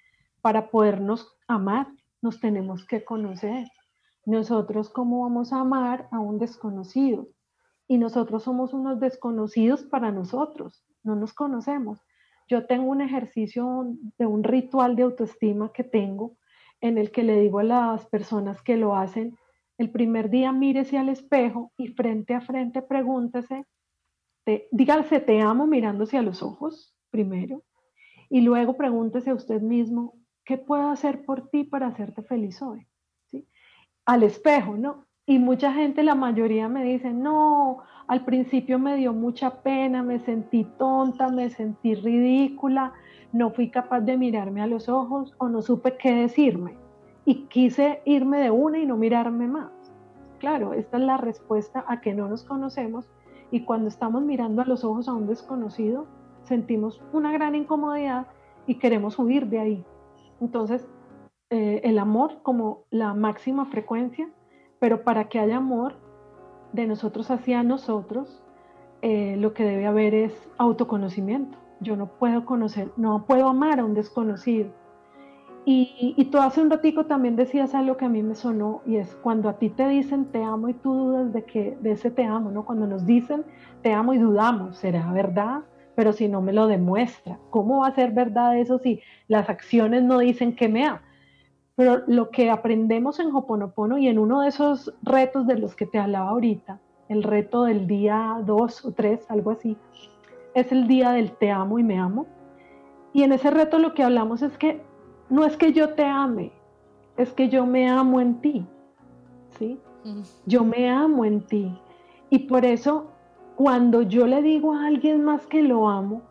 para podernos amar nos tenemos que conocer. Nosotros, ¿cómo vamos a amar a un desconocido? y nosotros somos unos desconocidos para nosotros, no nos conocemos. Yo tengo un ejercicio de un ritual de autoestima que tengo en el que le digo a las personas que lo hacen, el primer día mírese al espejo y frente a frente pregúntese, te, dígase te amo mirándose a los ojos primero y luego pregúntese a usted mismo, ¿qué puedo hacer por ti para hacerte feliz hoy? ¿Sí? Al espejo, ¿no? Y mucha gente, la mayoría me dice, no, al principio me dio mucha pena, me sentí tonta, me sentí ridícula, no fui capaz de mirarme a los ojos o no supe qué decirme. Y quise irme de una y no mirarme más. Claro, esta es la respuesta a que no nos conocemos y cuando estamos mirando a los ojos a un desconocido, sentimos una gran incomodidad y queremos huir de ahí. Entonces, eh, el amor como la máxima frecuencia pero para que haya amor de nosotros hacia nosotros, eh, lo que debe haber es autoconocimiento. Yo no puedo conocer, no puedo amar a un desconocido. Y, y, tú hace un ratico también decías algo que a mí me sonó y es cuando a ti te dicen te amo y tú dudas de que de ese te amo, ¿no? Cuando nos dicen te amo y dudamos, ¿será verdad? Pero si no me lo demuestra, ¿cómo va a ser verdad eso si las acciones no dicen que me ama? Pero lo que aprendemos en Hoponopono y en uno de esos retos de los que te hablaba ahorita, el reto del día 2 o 3, algo así, es el día del te amo y me amo. Y en ese reto lo que hablamos es que no es que yo te ame, es que yo me amo en ti. ¿Sí? Yo me amo en ti. Y por eso, cuando yo le digo a alguien más que lo amo,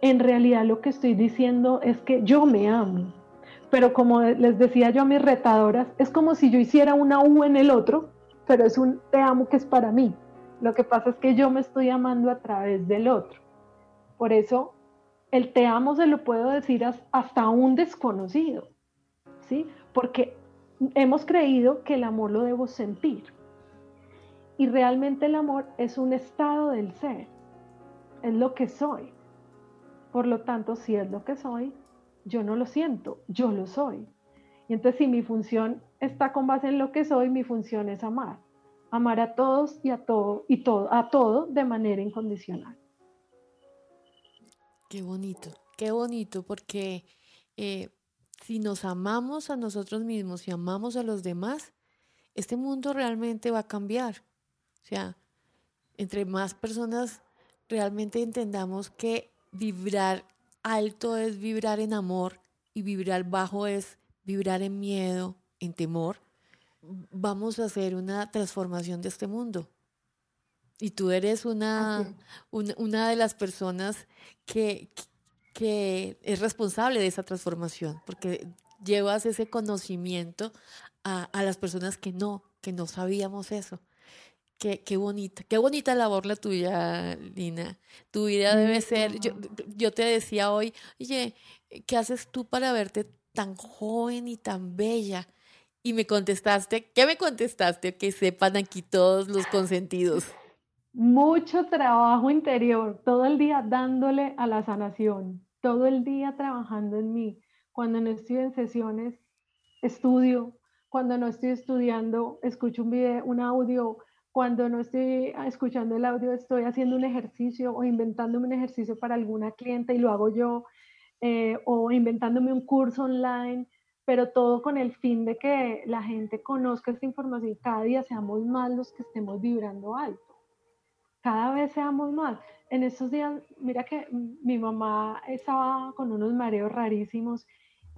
en realidad lo que estoy diciendo es que yo me amo pero como les decía yo a mis retadoras, es como si yo hiciera una U en el otro, pero es un te amo que es para mí. Lo que pasa es que yo me estoy amando a través del otro. Por eso el te amo se lo puedo decir hasta a un desconocido, ¿sí? Porque hemos creído que el amor lo debo sentir. Y realmente el amor es un estado del ser, es lo que soy. Por lo tanto, si es lo que soy, yo no lo siento, yo lo soy. Y entonces si mi función está con base en lo que soy, mi función es amar. Amar a todos y a todo y todo a todo de manera incondicional. Qué bonito, qué bonito, porque eh, si nos amamos a nosotros mismos y amamos a los demás, este mundo realmente va a cambiar. O sea, entre más personas realmente entendamos que vibrar alto es vibrar en amor y vibrar bajo es vibrar en miedo, en temor, vamos a hacer una transformación de este mundo. Y tú eres una, una, de las personas que, que es responsable de esa transformación, porque llevas ese conocimiento a, a las personas que no, que no sabíamos eso. Qué, qué, bonita, qué bonita labor la tuya, Lina. Tu vida debe ser, yo, yo te decía hoy, oye, ¿qué haces tú para verte tan joven y tan bella? Y me contestaste, ¿qué me contestaste? Que sepan aquí todos los consentidos. Mucho trabajo interior, todo el día dándole a la sanación, todo el día trabajando en mí. Cuando no estoy en sesiones, estudio. Cuando no estoy estudiando, escucho un video, un audio, cuando no estoy escuchando el audio, estoy haciendo un ejercicio o inventándome un ejercicio para alguna cliente y lo hago yo, eh, o inventándome un curso online, pero todo con el fin de que la gente conozca esta información y cada día seamos más los que estemos vibrando alto. Cada vez seamos más. En estos días, mira que mi mamá estaba con unos mareos rarísimos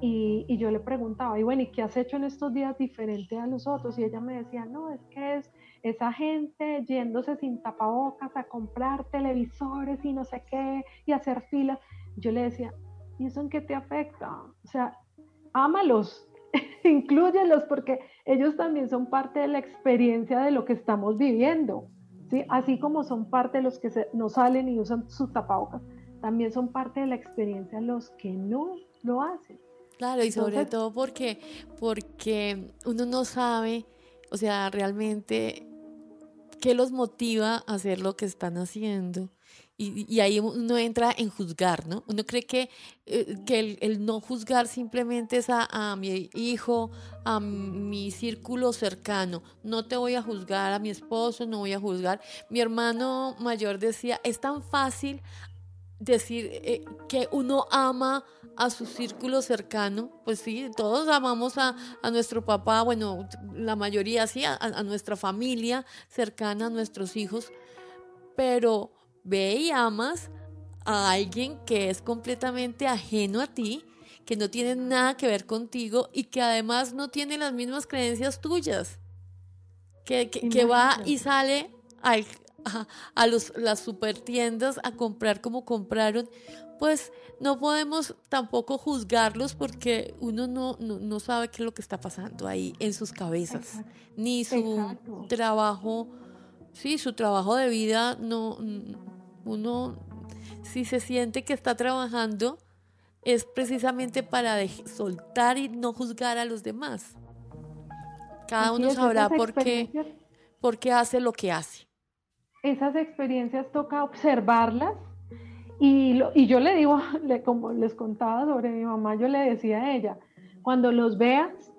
y, y, yo le preguntaba, y bueno, ¿y qué has hecho en estos días diferente a los otros? Y ella me decía, no, es que es esa gente yéndose sin tapabocas a comprar televisores y no sé qué y hacer filas. Yo le decía, ¿y eso en qué te afecta? O sea, ámalos, incluyelos porque ellos también son parte de la experiencia de lo que estamos viviendo. ¿sí? Así como son parte de los que no salen y usan sus tapabocas, también son parte de la experiencia los que no lo hacen. Claro, y sobre todo porque, porque uno no sabe, o sea, realmente qué los motiva a hacer lo que están haciendo. Y, ahí uno entra en juzgar, ¿no? Uno cree que, eh, que el, no juzgar simplemente es a, a, mi hijo, a mi círculo cercano. No te voy a juzgar a mi esposo, no voy a juzgar. Mi hermano mayor decía, es tan fácil decir eh, que uno ama a su círculo cercano, pues sí, todos amamos a, nuestro papá, bueno, la mayoría sí, a, a, nuestra familia cercana, a nuestros hijos, pero ve y amas a alguien que es completamente ajeno a ti, que no tiene nada que ver contigo y que además no tiene las mismas creencias tuyas, que, que va y sale al, a, los, las supertiendas a comprar como compraron, pues no podemos tampoco juzgarlos porque uno no, no, sabe qué es lo que está pasando ahí en sus cabezas, ni su trabajo, sí, su trabajo de vida, no, uno, si se siente que está trabajando, es precisamente para soltar y no juzgar a los demás. Cada uno sabrá por qué, por qué hace lo que hace. Esas experiencias toca observarlas y, y yo le digo, como les contaba sobre mi mamá, yo le decía a ella, cuando los veas,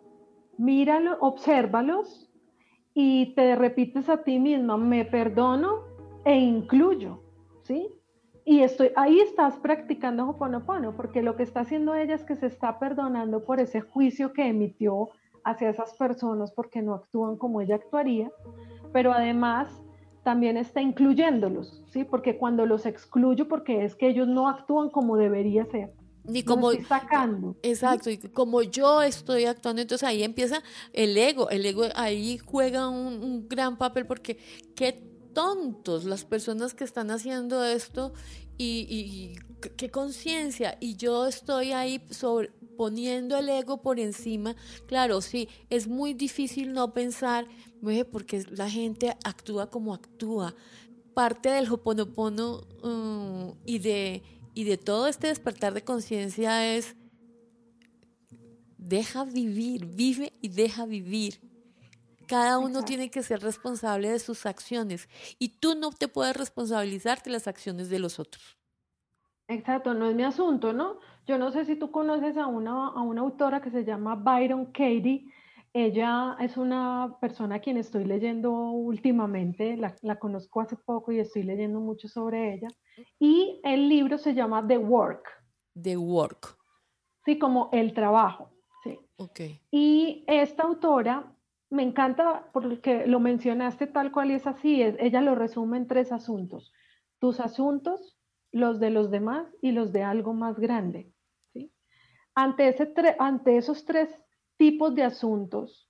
míralo, obsérvalos y te repites a ti misma, me perdono e incluyo, ¿sí? Y estoy, ahí estás practicando Hoponopono, porque lo que está haciendo ella es que se está perdonando por ese juicio que emitió hacia esas personas porque no actúan como ella actuaría, pero además también está incluyéndolos, ¿sí? Porque cuando los excluyo, porque es que ellos no actúan como debería ser. Ni como estoy sacando. Exacto, y como yo estoy actuando, entonces ahí empieza el ego, el ego ahí juega un, gran papel porque qué tontos las personas que están haciendo esto y, y qué conciencia, y yo estoy ahí sobre, poniendo el ego por encima, claro, sí, es muy difícil no pensar, porque la gente actúa como actúa. Parte del hoponopono um, y, de, y de todo este despertar de conciencia es deja vivir, vive y deja vivir. Cada uno tiene que ser responsable de sus acciones y tú no te puedes responsabilizar de las acciones de los otros. Exacto, no es mi asunto, ¿no? Yo no sé si tú conoces a una, a una autora que se llama Byron Katie. Ella es una persona a quien estoy leyendo últimamente, la, la, conozco hace poco y estoy leyendo mucho sobre ella. Y el libro se llama The Work. The Work. Sí, como el trabajo. Sí. Okay. Y esta autora me encanta porque lo mencionaste tal cual y es así. Es, ella lo resume en tres asuntos. Tus asuntos, los de los demás y los de algo más grande. Ante, ese ante esos tres tipos de asuntos,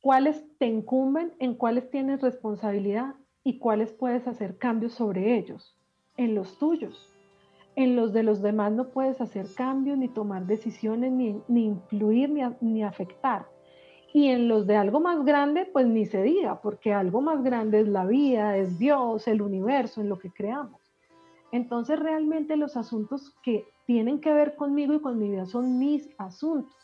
¿cuáles te incumben, en cuáles tienes responsabilidad y cuáles puedes hacer cambios sobre ellos? En los tuyos. En los de los demás no puedes hacer cambios, ni tomar decisiones, ni, ni influir, ni, ni afectar. Y en los de algo más grande, pues ni se diga, porque algo más grande es la vida, es Dios, el universo, en lo que creamos. Entonces realmente los asuntos que tienen que ver conmigo y con mi vida son mis asuntos.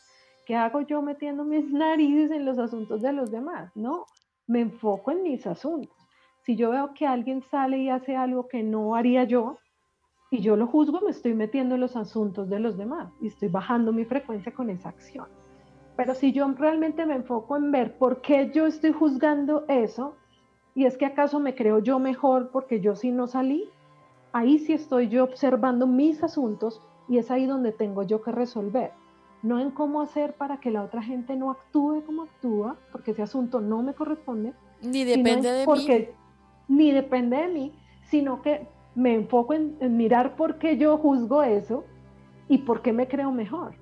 ¿Qué hago yo metiendo mis narices en los asuntos de los demás? No, me enfoco en mis asuntos. Si yo veo que alguien sale y hace algo que no haría yo, y yo lo juzgo, me estoy metiendo en los asuntos de los demás y estoy bajando mi frecuencia con esa acción. Pero si yo realmente me enfoco en ver por qué yo estoy juzgando eso, y es que acaso me creo yo mejor porque yo sí no salí, ahí sí estoy yo observando mis asuntos y es ahí donde tengo yo que resolver. No en cómo hacer para que la otra gente no actúe como actúa, porque ese asunto no me corresponde. Ni depende de porque, mí. Ni depende de mí, sino que me enfoco en, mirar por qué yo juzgo eso y por qué me creo mejor.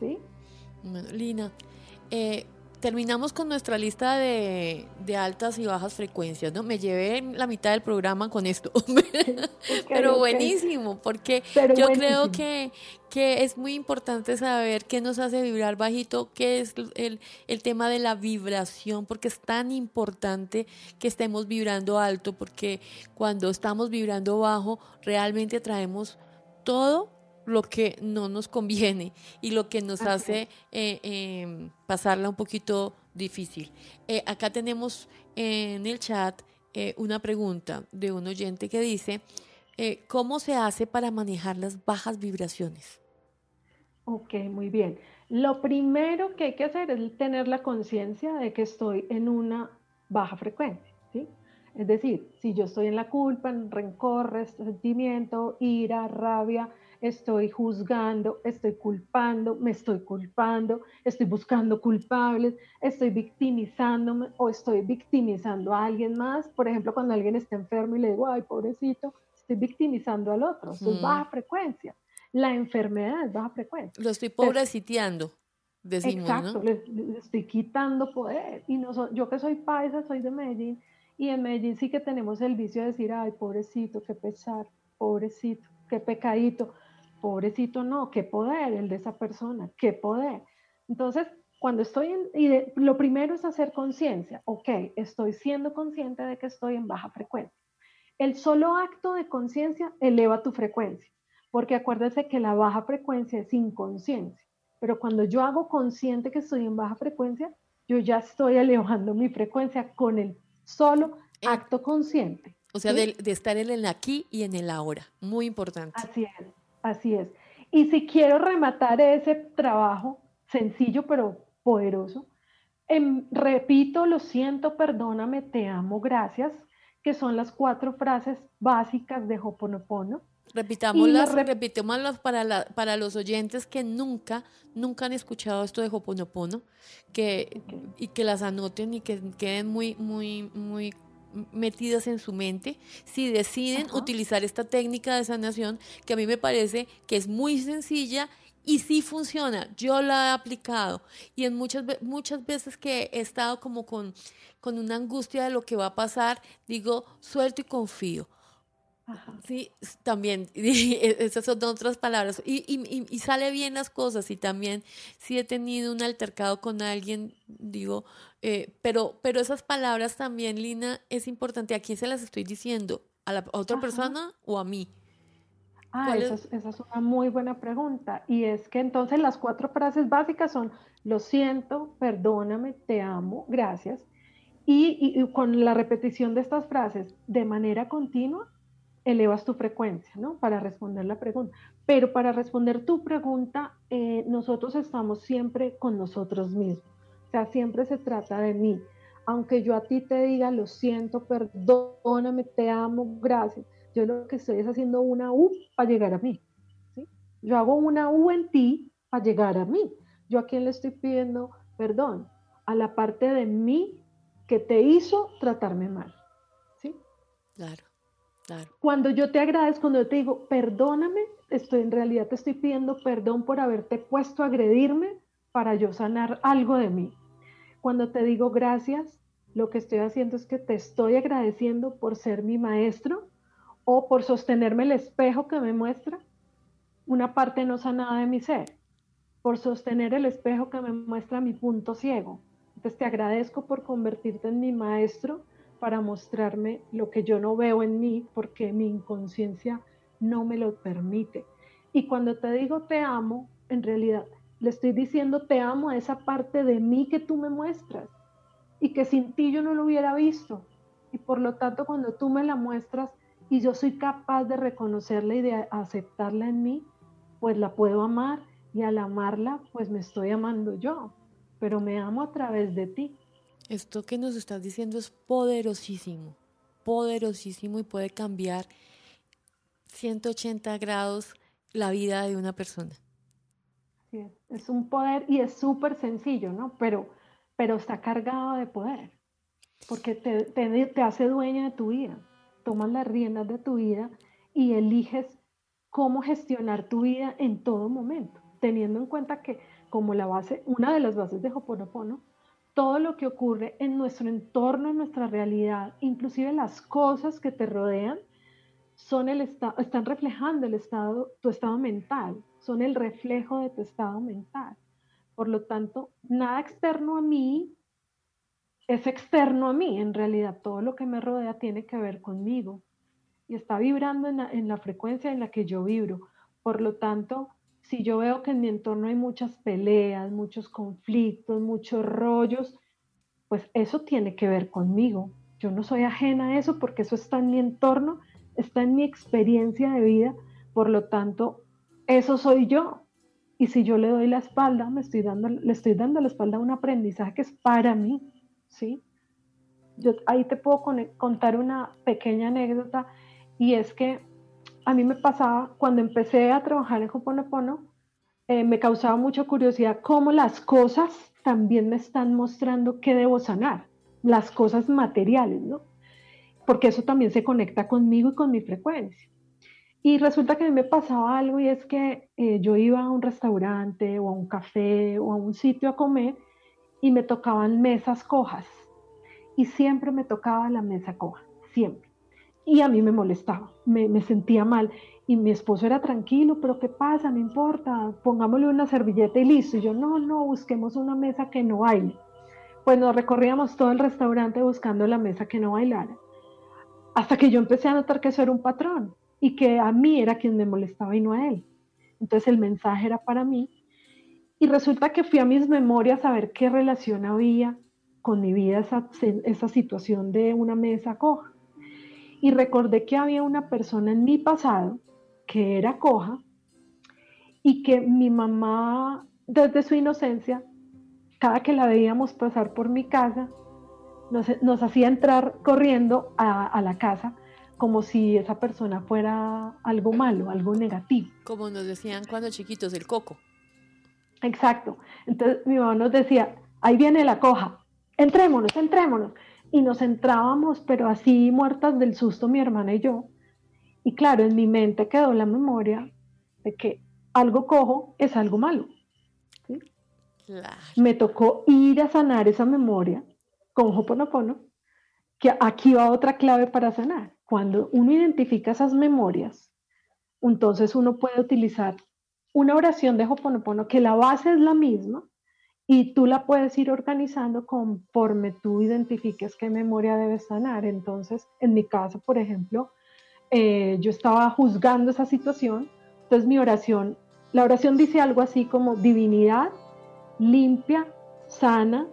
¿sí? Lina, eh, terminamos con nuestra lista de, altas y bajas frecuencias, ¿no? Me llevé la mitad del programa con esto, pero buenísimo, porque yo creo que, que es muy importante saber qué nos hace vibrar bajito, qué es el, el tema de la vibración, porque es tan importante que estemos vibrando alto, porque cuando estamos vibrando bajo, realmente traemos todo lo que no nos conviene y lo que nos hace eh, em, pasarla un poquito difícil. Eh, acá tenemos en el chat eh, una pregunta de un oyente que dice, ¿cómo se hace para manejar las bajas vibraciones? Ok, muy bien. Lo primero que hay que hacer es tener la conciencia de que estoy en una baja frecuencia, ¿sí? Es decir, si yo estoy en la culpa, en rencor, resentimiento, ira, rabia, estoy juzgando, estoy culpando, me estoy culpando, estoy buscando culpables, estoy victimizándome o estoy victimizando a alguien más. Por ejemplo, cuando alguien está enfermo y le digo, ay, pobrecito, estoy victimizando al otro. Eso es baja frecuencia. La enfermedad es baja frecuencia. Lo estoy pobreciteando. Decimos, Exacto, le, estoy quitando poder. Y no yo que soy paisa, soy de Medellín, y en Medellín sí que tenemos el vicio de decir, ay, pobrecito, qué pesar, pobrecito, qué pecadito pobrecito no, qué poder el de esa persona, qué poder. Entonces, cuando estoy en, y lo primero es hacer conciencia, ok, estoy siendo consciente de que estoy en baja frecuencia. El solo acto de conciencia eleva tu frecuencia, porque acuérdese que la baja frecuencia es inconsciencia, pero cuando yo hago consciente que estoy en baja frecuencia, yo ya estoy elevando mi frecuencia con el solo eh, acto consciente. O sea, de, de, estar en el aquí y en el ahora, muy importante. Así es. Así es. Y si quiero rematar ese trabajo sencillo pero poderoso, em, repito, lo siento, perdóname, te amo, gracias, que son las cuatro frases básicas de Hoponopono. Repitámoslas, repitémoslas para, para los oyentes que nunca, nunca han escuchado esto de Hoponopono, que, y que las anoten y que queden muy, muy, muy metidas en su mente si deciden utilizar esta técnica de sanación que a mí me parece que es muy sencilla y sí funciona. Yo la he aplicado y en muchas, muchas veces que he estado como con, con una angustia de lo que va a pasar, digo, suelto y confío. Sí, también, esas son otras palabras. Y, y, y, sale bien las cosas. Y también, si he tenido un altercado con alguien, digo, eh, pero, pero esas palabras también, Lina, es importante. ¿A quién se las estoy diciendo? ¿A la otra persona o a mí? Ah, esa es, esa es, una muy buena pregunta. Y es que entonces las cuatro frases básicas son, lo siento, perdóname, te amo, gracias. Y, y, con la repetición de estas frases de manera continua, elevas tu frecuencia, ¿no? Para responder la pregunta. Pero para responder tu pregunta, eh, nosotros estamos siempre con nosotros mismos. O sea, siempre se trata de mí. Aunque yo a ti te diga, lo siento, perdóname, te amo, gracias. Yo lo que estoy es haciendo una U para llegar a mí. ¿sí? Yo hago una U en ti para llegar a mí. Yo a quién le estoy pidiendo perdón? A la parte de mí que te hizo tratarme mal. ¿sí? Claro. Cuando yo te agradezco, cuando yo te digo, perdóname, estoy en realidad te estoy pidiendo perdón por haberte puesto a agredirme para yo sanar algo de mí. Cuando te digo gracias, lo que estoy haciendo es que te estoy agradeciendo por ser mi maestro o por sostenerme el espejo que me muestra una parte no sanada de mi ser, por sostener el espejo que me muestra mi punto ciego. Entonces te agradezco por convertirte en mi maestro para mostrarme lo que yo no veo en mí porque mi inconsciencia no me lo permite. Y cuando te digo te amo, en realidad le estoy diciendo te amo a esa parte de mí que tú me muestras y que sin ti yo no lo hubiera visto. Y por lo tanto cuando tú me la muestras y yo soy capaz de reconocerla y de aceptarla en mí, pues la puedo amar y al amarla pues me estoy amando yo, pero me amo a través de ti. Esto que nos estás diciendo es poderosísimo, poderosísimo y puede cambiar 180 grados la vida de una persona. Sí, es un poder y es súper sencillo, ¿no? Pero, pero está cargado de poder, porque te, te, te hace dueña de tu vida, tomas las riendas de tu vida y eliges cómo gestionar tu vida en todo momento, teniendo en cuenta que como la base, una de las bases de Hoponopono todo lo que ocurre en nuestro entorno, en nuestra realidad, inclusive las cosas que te rodean, son el están reflejando el estado, tu estado mental, son el reflejo de tu estado mental. Por lo tanto, nada externo a mí es externo a mí. En realidad, todo lo que me rodea tiene que ver conmigo y está vibrando en la, en la frecuencia en la que yo vibro. Por lo tanto, si yo veo que en mi entorno hay muchas peleas, muchos conflictos, muchos rollos, pues eso tiene que ver conmigo. Yo no soy ajena a eso porque eso está en mi entorno, está en mi experiencia de vida, por lo tanto, eso soy yo. Y si yo le doy la espalda, me estoy dando, le estoy dando la espalda a un aprendizaje que es para mí, ¿sí? Yo ahí te puedo contar una pequeña anécdota y es que a mí me pasaba cuando empecé a trabajar en Hoponopono, eh, me causaba mucha curiosidad cómo las cosas también me están mostrando qué debo sanar, las cosas materiales, ¿no? Porque eso también se conecta conmigo y con mi frecuencia. Y resulta que a mí me pasaba algo y es que eh, yo iba a un restaurante o a un café o a un sitio a comer y me tocaban mesas cojas. Y siempre me tocaba la mesa coja, siempre. Y a mí me molestaba, me, sentía mal. Y mi esposo era tranquilo, pero ¿qué pasa? No importa, pongámosle una servilleta y listo. Y yo, no, no, busquemos una mesa que no baile. Pues nos recorríamos todo el restaurante buscando la mesa que no bailara. Hasta que yo empecé a notar que eso era un patrón y que a mí era quien me molestaba y no a él. Entonces el mensaje era para mí. Y resulta que fui a mis memorias a ver qué relación había con mi vida esa, esa situación de una mesa coja y recordé que había una persona en mi pasado que era coja y que mi mamá, desde su inocencia, cada que la veíamos pasar por mi casa, nos, hacía entrar corriendo a, la casa como si esa persona fuera algo malo, algo negativo. Como nos decían cuando chiquitos, el coco. Exacto. Entonces mi mamá nos decía, ahí viene la coja, entrémonos, entrémonos y nos entrábamos, pero así muertas del susto mi hermana y yo. Y claro, en mi mente quedó la memoria de que algo cojo es algo malo. Me tocó ir a sanar esa memoria con Hoponopono, que aquí va otra clave para sanar. Cuando uno identifica esas memorias, entonces uno puede utilizar una oración de Hoponopono que la base es la misma, y tú la puedes ir organizando conforme tú identifiques qué memoria debes sanar. Entonces, en mi caso, por ejemplo, eh, yo estaba juzgando esa situación, entonces mi oración, la oración dice algo así como divinidad, limpia, sana,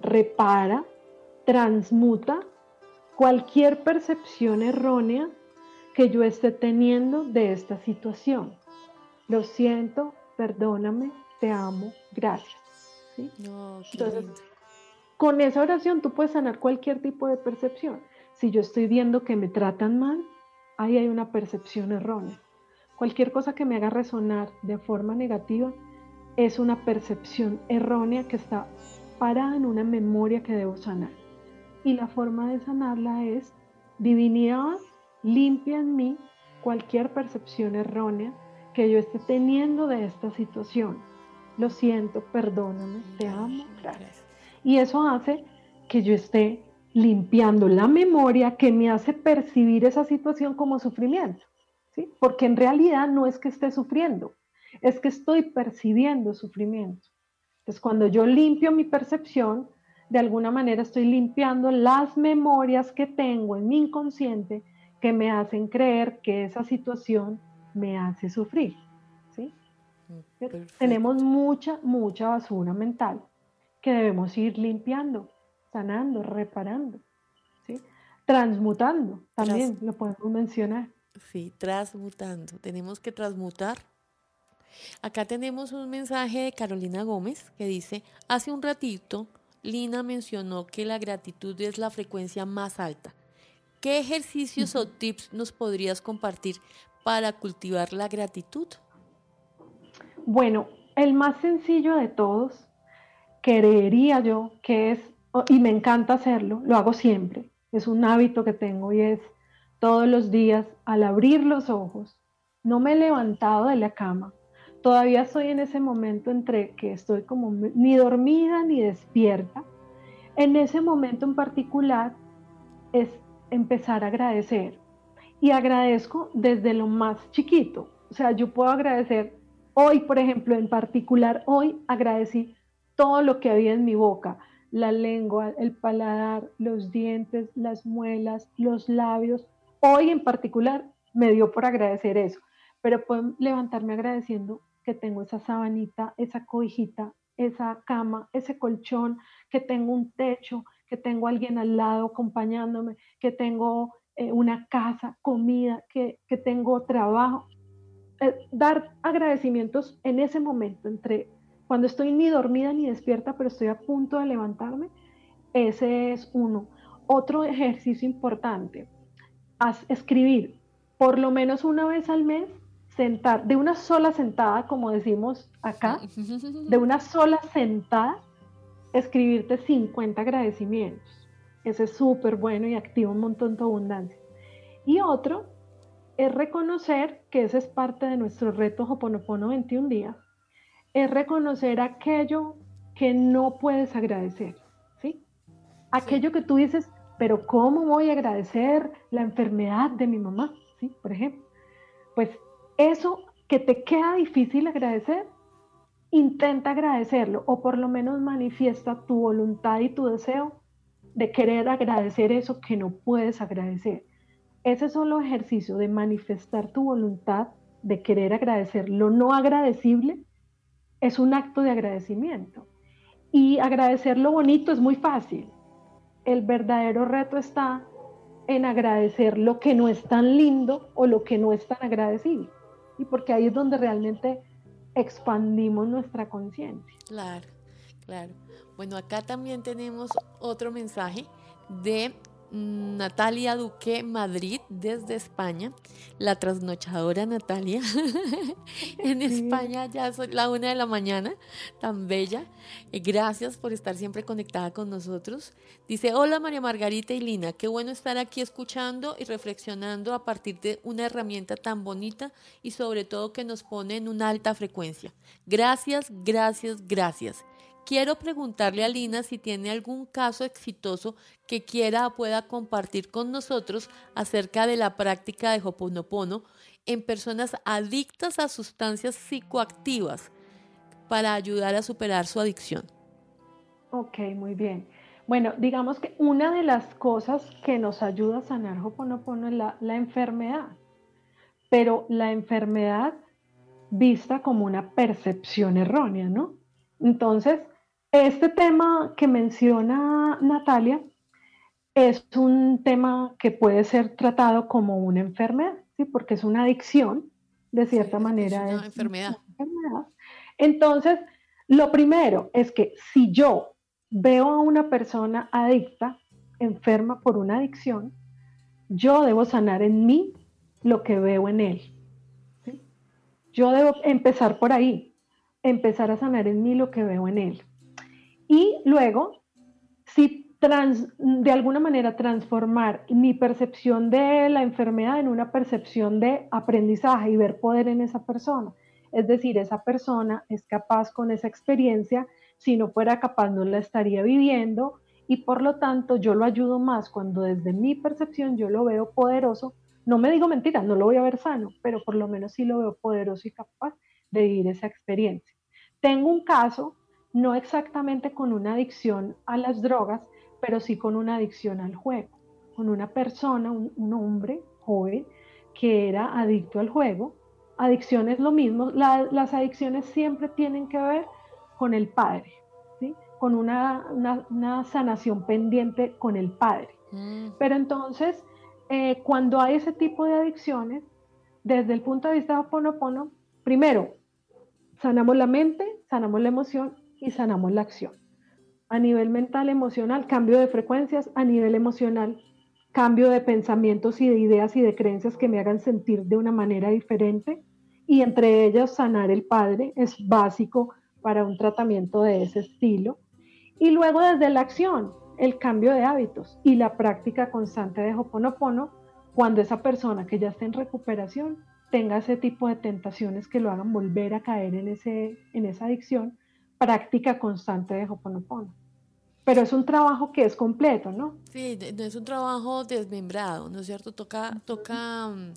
repara, transmuta cualquier percepción errónea que yo esté teniendo de esta situación. Lo siento, perdóname, te amo, gracias. Entonces, con esa oración tú puedes sanar cualquier tipo de percepción. Si yo estoy viendo que me tratan mal, ahí hay una percepción errónea. Cualquier cosa que me haga resonar de forma negativa es una percepción errónea que está parada en una memoria que debo sanar. Y la forma de sanarla es divinidad, limpia en mí cualquier percepción errónea que yo esté teniendo de esta situación lo siento, perdóname, te amo, gracias. Y eso hace que yo esté limpiando la memoria que me hace percibir esa situación como sufrimiento, ¿sí? Porque en realidad no es que esté sufriendo, es que estoy percibiendo sufrimiento. Entonces, cuando yo limpio mi percepción, de alguna manera estoy limpiando las memorias que tengo en mi inconsciente que me hacen creer que esa situación me hace sufrir. Tenemos mucha, mucha basura mental que debemos ir limpiando, sanando, reparando, ¿sí? transmutando, también lo podemos mencionar. Sí, transmutando. Tenemos que transmutar. Acá tenemos un mensaje de Carolina Gómez que dice, hace un ratito Lina mencionó que la gratitud es la frecuencia más alta. ¿Qué ejercicios o tips nos podrías compartir para cultivar la gratitud? Bueno, el más sencillo de todos, creería yo que es, y me encanta hacerlo, lo hago siempre, es un hábito que tengo y es todos los días al abrir los ojos, no me he levantado de la cama, todavía estoy en ese momento entre que estoy como ni dormida ni despierta en ese momento en particular es empezar a agradecer. Y agradezco desde lo más chiquito. O sea, yo puedo agradecer hoy, por ejemplo, en particular, hoy agradecí todo lo que había en mi boca, la lengua, el paladar, los dientes, las muelas, los labios. Hoy en particular me dio por agradecer eso, pero puedo levantarme agradeciendo que tengo esa sabanita, esa cobijita, esa cama, ese colchón, que tengo un techo, que tengo alguien al lado acompañándome, que tengo eh, una casa, comida, que, tengo trabajo. Eh, dar agradecimientos en ese momento, entre cuando estoy ni dormida ni despierta, pero estoy a punto de levantarme, ese es uno. Otro ejercicio importante, escribir por lo menos una vez al mes sentar, de una sola sentada, como decimos acá, de una sola sentada, escribirte 50 agradecimientos. Ese es súper bueno y activa un montón de abundancia. Y otro es reconocer, que ese es parte de nuestro reto Hoponopono 21 días, es reconocer aquello que no puedes agradecer, ¿sí? Aquello que tú dices, pero ¿cómo voy a agradecer la enfermedad de mi mamá? ¿Sí? Por ejemplo. Pues eso que te queda difícil agradecer, intenta agradecerlo o por lo menos manifiesta tu voluntad y tu deseo de querer agradecer eso que no puedes agradecer. Ese solo ejercicio de manifestar tu voluntad de querer agradecer lo no agradecible es un acto de agradecimiento. Y agradecer lo bonito es muy fácil. El verdadero reto está en agradecer lo que no es tan lindo o lo que no es tan agradecible y porque ahí es donde realmente expandimos nuestra conciencia. Claro, claro. Bueno, acá también tenemos otro mensaje de Natalia Duque Madrid desde España, la trasnochadora Natalia. en España ya es la una de la mañana, tan bella. Eh, gracias por estar siempre conectada con nosotros. Dice, hola María Margarita y Lina, qué bueno estar aquí escuchando y reflexionando a partir de una herramienta tan bonita y sobre todo que nos pone en una alta frecuencia. Gracias, gracias, gracias. Quiero preguntarle a Lina si tiene algún caso exitoso que quiera o pueda compartir con nosotros acerca de la práctica de Hoponopono en personas adictas a sustancias psicoactivas para ayudar a superar su adicción. Ok, muy bien. Bueno, digamos que una de las cosas que nos ayuda a sanar Hoponopono es la, la enfermedad, pero la enfermedad vista como una percepción errónea, ¿no? Entonces, este tema que menciona Natalia es un tema que puede ser tratado como una enfermedad, ¿sí? porque es una adicción, de cierta manera. Es una, enfermedad. Entonces, lo primero es que si yo veo a una persona adicta, enferma por una adicción, yo debo sanar en mí lo que veo en él. Yo debo empezar por ahí, empezar a sanar en mí lo que veo en él. Y luego, si de alguna manera transformar mi percepción de la enfermedad en una percepción de aprendizaje y ver poder en esa persona. Es decir, esa persona es capaz con esa experiencia, si no fuera capaz no la estaría viviendo y por lo tanto yo lo ayudo más cuando desde mi percepción yo lo veo poderoso. No me digo mentiras, no lo voy a ver sano, pero por lo menos sí lo veo poderoso y capaz de vivir esa experiencia. Tengo un caso no exactamente con una adicción a las drogas, pero sí con una adicción al juego, con una persona, un, hombre joven que era adicto al juego. Adicción es lo mismo, las adicciones siempre tienen que ver con el padre, ¿sí? con una, sanación pendiente con el padre. Mm. Pero entonces, eh, cuando hay ese tipo de adicciones, desde el punto de vista de Hoponopono, primero, sanamos la mente, sanamos la emoción y sanamos la acción. A nivel mental, emocional, cambio de frecuencias, a nivel emocional, cambio de pensamientos y de ideas y de creencias que me hagan sentir de una manera diferente y entre ellas sanar el padre es básico para un tratamiento de ese estilo. Y luego desde la acción, el cambio de hábitos y la práctica constante de Hoponopono cuando esa persona que ya está en recuperación tenga ese tipo de tentaciones que lo hagan volver a caer en, ese, en esa adicción práctica constante de Hoponopono. pero es un trabajo que es completo, ¿no? Sí, no es un trabajo desmembrado, ¿no es cierto? Toca, toca, mm,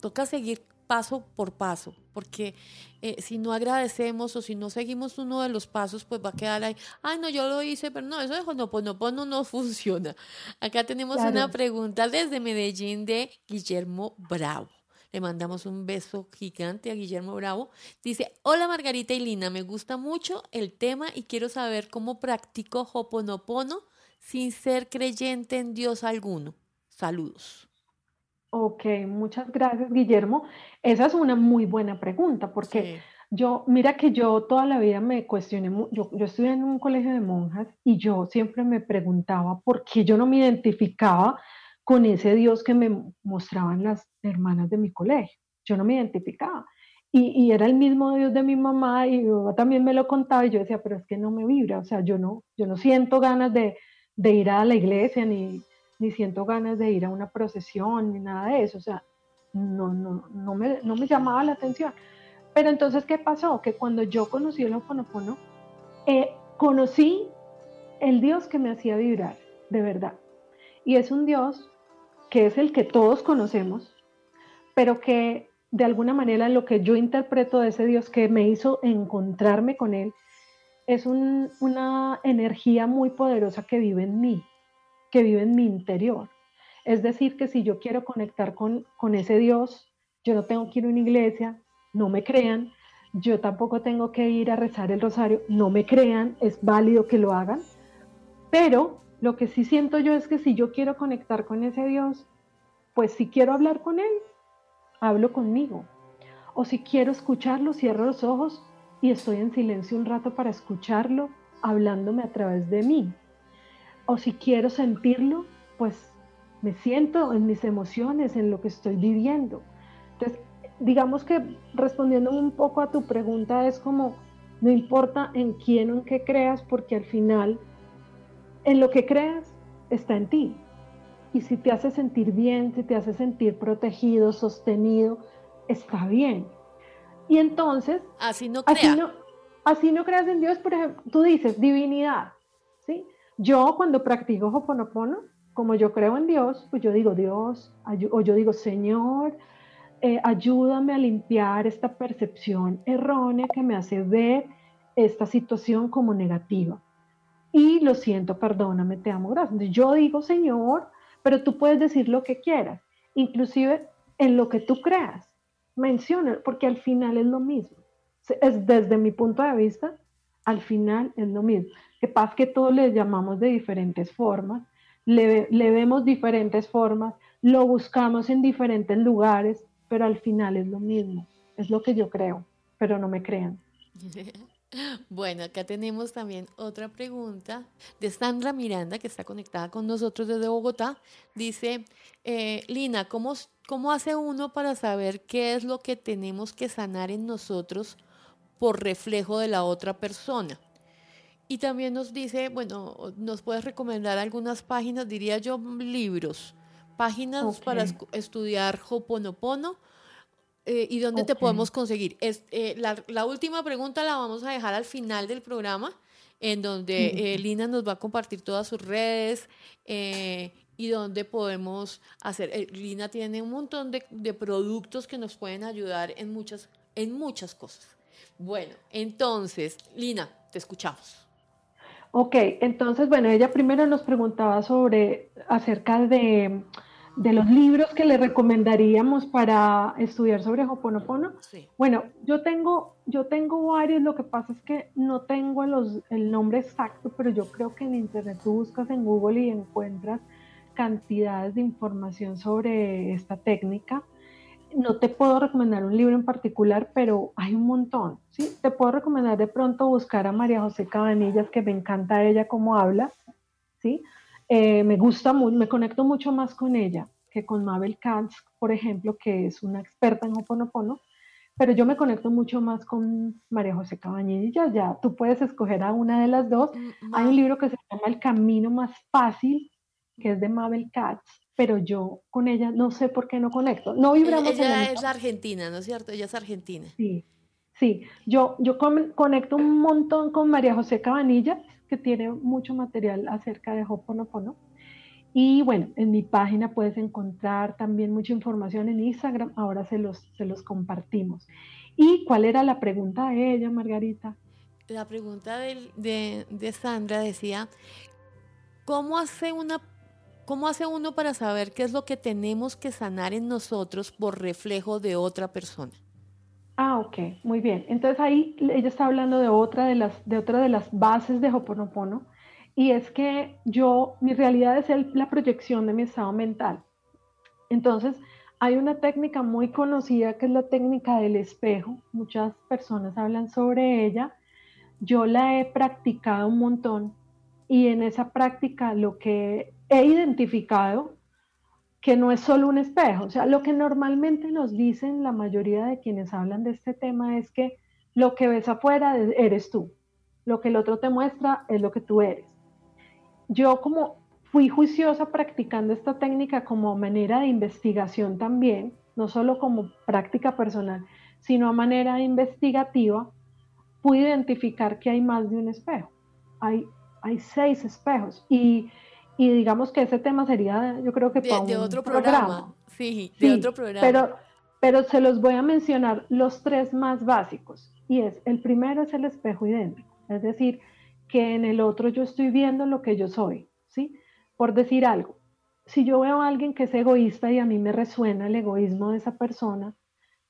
toca seguir paso por paso, porque eh, si no agradecemos o si no seguimos uno de los pasos, pues va a quedar ahí, ay, no, yo lo hice, pero no, eso dejo, no, pues no, pues no, no funciona. Acá tenemos una pregunta desde Medellín de Guillermo Bravo. Le mandamos un beso gigante a Guillermo Bravo. Dice, hola Margarita y Lina, me gusta mucho el tema y quiero saber cómo practico Hoponopono sin ser creyente en Dios alguno. Saludos. Ok, muchas gracias Guillermo. Esa es una muy buena pregunta porque yo, mira que yo toda la vida me cuestioné, yo, yo estudié en un colegio de monjas y yo siempre me preguntaba por qué yo no me identificaba con ese Dios que me mostraban las hermanas de mi colegio. Yo no me identificaba. Y, era el mismo Dios de mi mamá y yo también me lo contaba y yo decía, pero es que no me vibra, o sea, yo no, yo no siento ganas de, ir a la iglesia ni, ni siento ganas de ir a una procesión ni nada de eso, o sea, no, no, no, me, no me llamaba la atención. Pero entonces, ¿qué pasó? Que cuando yo conocí el Hoponopono, eh, conocí el Dios que me hacía vibrar, de verdad. Y es un Dios que es el que todos conocemos, pero que de alguna manera lo que yo interpreto de ese Dios que me hizo encontrarme con Él es una energía muy poderosa que vive en mí, que vive en mi interior. Es decir, que si yo quiero conectar con, con ese Dios, yo no tengo que ir a una iglesia, no me crean, yo tampoco tengo que ir a rezar el rosario, no me crean, es válido que lo hagan, pero lo que sí siento yo es que si yo quiero conectar con ese Dios, pues si quiero hablar con Él, hablo conmigo. O si quiero escucharlo, cierro los ojos y estoy en silencio un rato para escucharlo, hablándome a través de mí. O si quiero sentirlo, pues me siento en mis emociones, en lo que estoy viviendo. Entonces, digamos que respondiendo un poco a tu pregunta es como, no importa en quién o en qué creas, porque al final en lo que creas está en ti. Y si te hace sentir bien, si te hace sentir protegido, sostenido, está bien. Y entonces... Así no creas. Así no, creas en Dios, por ejemplo, tú dices divinidad, ¿sí? Yo cuando practico Hoponopono, como yo creo en Dios, pues yo digo Dios, o yo digo Señor, eh, ayúdame a limpiar esta percepción errónea que me hace ver esta situación como negativa y lo siento, perdóname, te amo, gracias. Yo digo, Señor, pero tú puedes decir lo que quieras, inclusive en lo que tú creas. Menciona, porque al final es lo mismo. Es desde mi punto de vista, al final es lo mismo. Que pasa que todos le llamamos de diferentes formas, le, le vemos diferentes formas, lo buscamos en diferentes lugares, pero al final es lo mismo. Es lo que yo creo, pero no me crean. Bueno, acá tenemos también otra pregunta de Sandra Miranda, que está conectada con nosotros desde Bogotá. Dice, eh, Lina, ¿cómo, ¿cómo hace uno para saber qué es lo que tenemos que sanar en nosotros por reflejo de la otra persona? Y también nos dice, bueno, nos puedes recomendar algunas páginas, diría yo, libros, páginas para estudiar Hoponopono eh, y dónde te podemos conseguir. Es, eh, la, última pregunta la vamos a dejar al final del programa, en donde eh, Lina nos va a compartir todas sus redes y dónde podemos hacer. Lina tiene un montón de, de, productos que nos pueden ayudar en muchas, en muchas cosas. Bueno, entonces, Lina, te escuchamos. Ok, entonces, bueno, ella primero nos preguntaba sobre acerca de de los libros que le recomendaríamos para estudiar sobre Hoponopono. Bueno, yo tengo, yo tengo varios, lo que pasa es que no tengo los, el nombre exacto, pero yo creo que en internet tú buscas en Google y encuentras cantidades de información sobre esta técnica. No te puedo recomendar un libro en particular, pero hay un montón, ¿sí? Te puedo recomendar de pronto buscar a María José Cabanillas, que me encanta ella cómo habla, ¿sí? Eh, me gusta, me conecto mucho más con ella que con Mabel Katz, por ejemplo, que es una experta en Hoponopono, pero yo me conecto mucho más con María José Cabañilla, ya tú puedes escoger a una de las dos. Mm, Hay un libro que se llama El Camino Más Fácil, que es de Mabel Katz, pero yo con ella no sé por qué no conecto. No vibramos. Ella es argentina, ¿no es cierto? Ella es argentina. Sí, sí. Yo, yo conecto un montón con María José Cabanilla, que tiene mucho material acerca de Hoponopono. Y bueno, en mi página puedes encontrar también mucha información en Instagram, ahora se los, se los compartimos. ¿Y cuál era la pregunta de ella, Margarita? La pregunta de, de, Sandra decía, ¿cómo hace, una, ¿cómo hace uno para saber qué es lo que tenemos que sanar en nosotros por reflejo de otra persona? Ah, ok, muy bien. Entonces ahí ella está hablando de otra de las, de otra de las bases de Hoponopono, y es que yo, mi realidad es la proyección de mi estado mental. Entonces, hay una técnica muy conocida que es la técnica del espejo. Muchas personas hablan sobre ella. Yo la he practicado un montón y en esa práctica lo que he identificado que no es solo un espejo, o sea, lo que normalmente nos dicen la mayoría de quienes hablan de este tema es que lo que ves afuera eres tú, lo que el otro te muestra es lo que tú eres. Yo como fui juiciosa practicando esta técnica como manera de investigación también, no solo como práctica personal, sino a manera investigativa, pude identificar que hay más de un espejo. Hay, hay seis espejos. Y, digamos que ese tema sería, yo creo que para de, otro programa. Sí, de otro programa. Pero, pero se los voy a mencionar los tres más básicos. Y es, el primero es el espejo idéntico. Es decir, que en el otro yo estoy viendo lo que yo soy, ¿sí? Por decir algo, si yo veo a alguien que es egoísta y a mí me resuena el egoísmo de esa persona,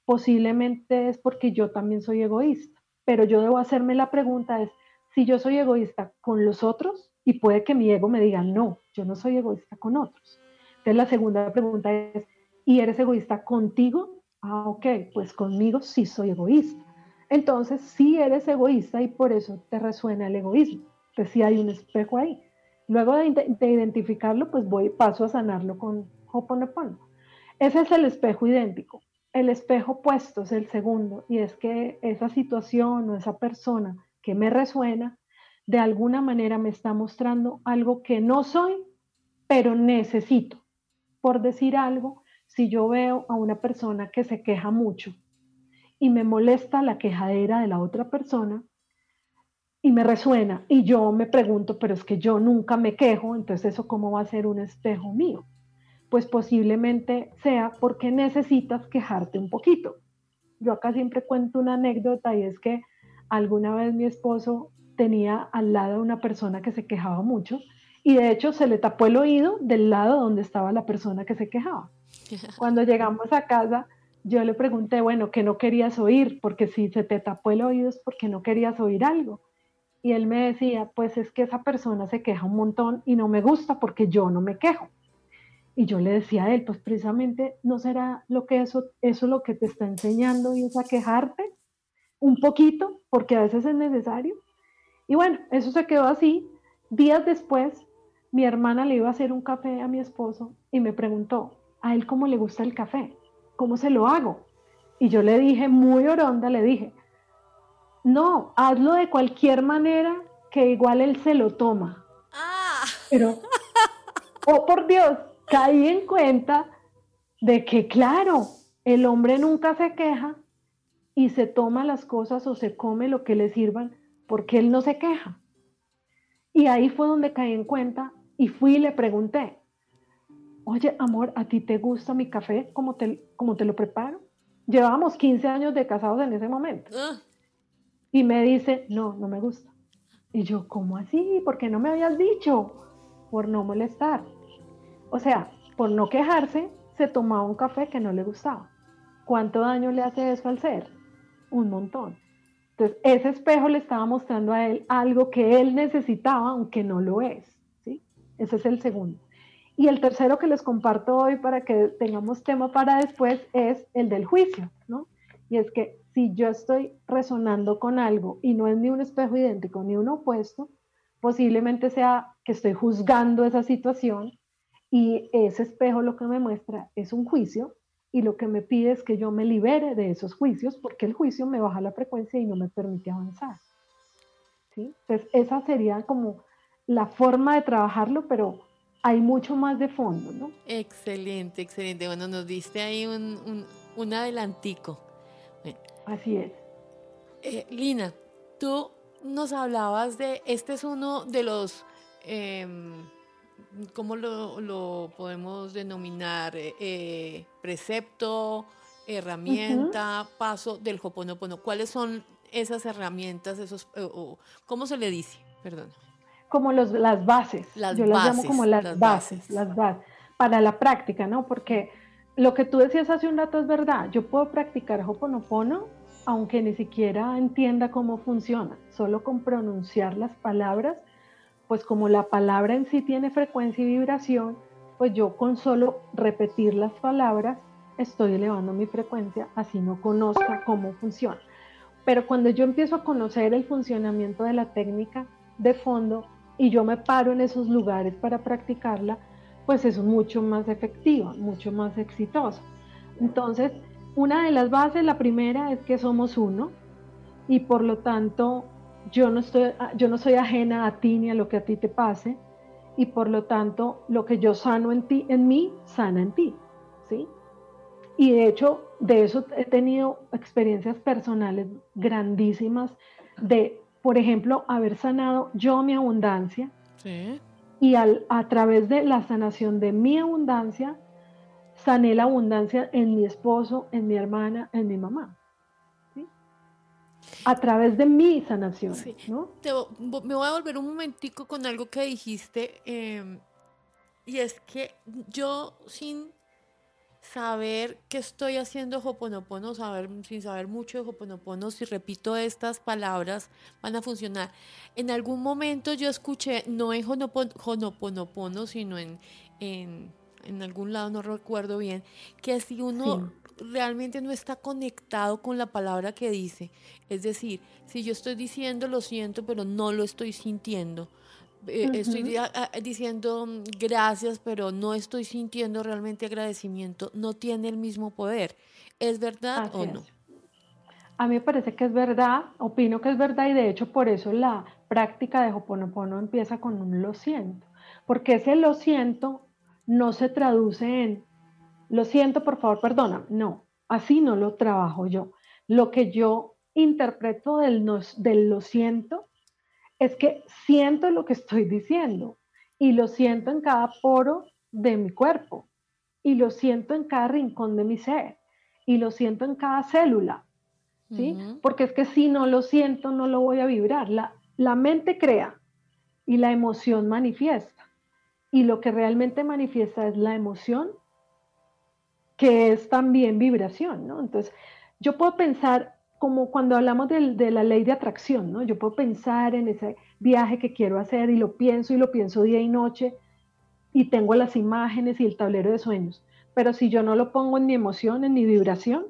posiblemente es porque yo también soy egoísta, pero yo debo hacerme la pregunta es, si yo soy egoísta con los otros, y puede que mi ego me diga, no, yo no soy egoísta con otros. Entonces la segunda pregunta es, ¿y eres egoísta contigo? Ah, ok, pues conmigo sí soy egoísta entonces sí eres egoísta y por eso te resuena el egoísmo. Entonces sí hay un espejo ahí. Luego de, identificarlo, pues voy, paso a sanarlo con Hoponopono. Ese es el espejo idéntico. El espejo opuesto es el segundo y es que esa situación o esa persona que me resuena, de alguna manera me está mostrando algo que no soy, pero necesito. Por decir algo, si yo veo a una persona que se queja mucho, y me molesta la quejadera de la otra persona y me resuena y yo me pregunto, pero es que yo nunca me quejo, entonces eso cómo va a ser un espejo mío? Pues posiblemente sea porque necesitas quejarte un poquito. Yo acá siempre cuento una anécdota y es que alguna vez mi esposo tenía al lado una persona que se quejaba mucho y de hecho se le tapó el oído del lado donde estaba la persona que se quejaba. Cuando llegamos a casa, yo le pregunté, bueno, ¿qué no querías oír? Porque si se te tapó el oído es porque no querías oír algo. Y él me decía, pues es que esa persona se queja un montón y no me gusta porque yo no me quejo. Y yo le decía a él, pues precisamente no será lo que eso, eso lo que te está enseñando y es a quejarte un poquito, porque a veces es necesario. Y bueno, eso se quedó así. Días después, mi hermana le iba a hacer un café a mi esposo y me preguntó, ¿a él cómo le gusta el café? ¿cómo se lo hago? Y yo le dije, muy oronda, le dije, no, hazlo de cualquier manera que igual él se lo toma. Ah. Pero, oh por Dios, caí en cuenta de que, claro, el hombre nunca se queja y se toma las cosas o se come lo que le sirvan porque él no se queja. Y ahí fue donde caí en cuenta y fui y le pregunté, oye, amor, ¿a ti te gusta mi café como te, como te lo preparo? Llevábamos 15 años de casados en ese momento. Ah. Y me dice, no, no me gusta. Y yo, ¿cómo así? ¿Por qué no me habías dicho? Por no molestar. O sea, por no quejarse, se tomaba un café que no le gustaba. ¿Cuánto daño le hace eso al ser? Un montón. Entonces, ese espejo le estaba mostrando a él algo que él necesitaba, aunque no lo es. ¿sí? Ese es el segundo. Y el tercero que les comparto hoy para que tengamos tema para después es el del juicio, ¿no? Y es que si yo estoy resonando con algo y no es ni un espejo idéntico ni uno opuesto, posiblemente sea que estoy juzgando esa situación y ese espejo lo que me muestra es un juicio y lo que me pide es que yo me libere de esos juicios porque el juicio me baja la frecuencia y no me permite avanzar. ¿sí? Entonces, esa sería como la forma de trabajarlo, pero hay mucho más de fondo, ¿no? Excelente, excelente. Bueno, nos diste ahí un, un, adelantico. Así es. Eh, Lina, tú nos hablabas de, este es uno de los, em, ¿cómo lo, podemos denominar? Eh, precepto, herramienta, paso del Hoponopono. ¿Cuáles son esas herramientas, esos, cómo se le dice? Perdón. Como los, las bases. Las Yo las llamo como las, bases, las bases, para la práctica, ¿no? Porque lo que tú decías hace un rato es verdad. Yo puedo practicar Hoponopono aunque ni siquiera entienda cómo funciona, solo con pronunciar las palabras, pues como la palabra en sí tiene frecuencia y vibración, pues yo con solo repetir las palabras estoy elevando mi frecuencia, así no conozca cómo funciona. Pero cuando yo empiezo a conocer el funcionamiento de la técnica de fondo y yo me paro en esos lugares para practicarla, pues es mucho más efectiva, mucho más exitosa. Entonces, una de las bases, la primera es que somos uno y por lo tanto yo no, estoy, yo no soy ajena a ti ni a lo que a ti te pase y por lo tanto lo que yo sano en ti, en mí, sana en ti, ¿sí? Y de hecho, de eso he tenido experiencias personales grandísimas de, por ejemplo, haber sanado yo mi abundancia y al, a través de la sanación de mi abundancia, sané la abundancia en mi esposo, en mi hermana, en mi mamá. A través de mi sanación. me voy a volver un momentico con algo que dijiste. Em, y es que yo sin saber que estoy haciendo Hoponopono, saber, sin saber mucho de Hoponopono, si repito estas palabras, van a funcionar. En algún momento yo escuché, no en Hoponopono, sino en, en en algún lado, no recuerdo bien, que si uno realmente no está conectado con la palabra que dice, es decir, si yo estoy diciendo lo siento, pero no lo estoy sintiendo, eh, estoy diciendo mm, gracias, pero no estoy sintiendo realmente agradecimiento, no tiene el mismo poder. ¿Es verdad o no? A mí me parece que es verdad, opino que es verdad y de hecho por eso la práctica de Hoponopono empieza con un lo siento, porque ese lo siento no se traduce en, lo siento, por favor, perdona. No, así no lo trabajo yo. Lo que yo interpreto del, del lo siento es que siento lo que estoy diciendo y lo siento en cada poro de mi cuerpo y lo siento en cada rincón de mi ser y lo siento en cada célula. ¿Sí? Porque es que si no lo siento, no lo voy a vibrar. La, la mente crea y la emoción manifiesta y lo que realmente manifiesta es la emoción, que es también vibración, ¿no? Entonces, yo puedo pensar como cuando hablamos de, la ley de atracción, ¿no? Yo puedo pensar en ese viaje que quiero hacer y lo pienso y lo pienso día y noche y tengo las imágenes y el tablero de sueños, pero si yo no lo pongo en mi emoción, en mi vibración,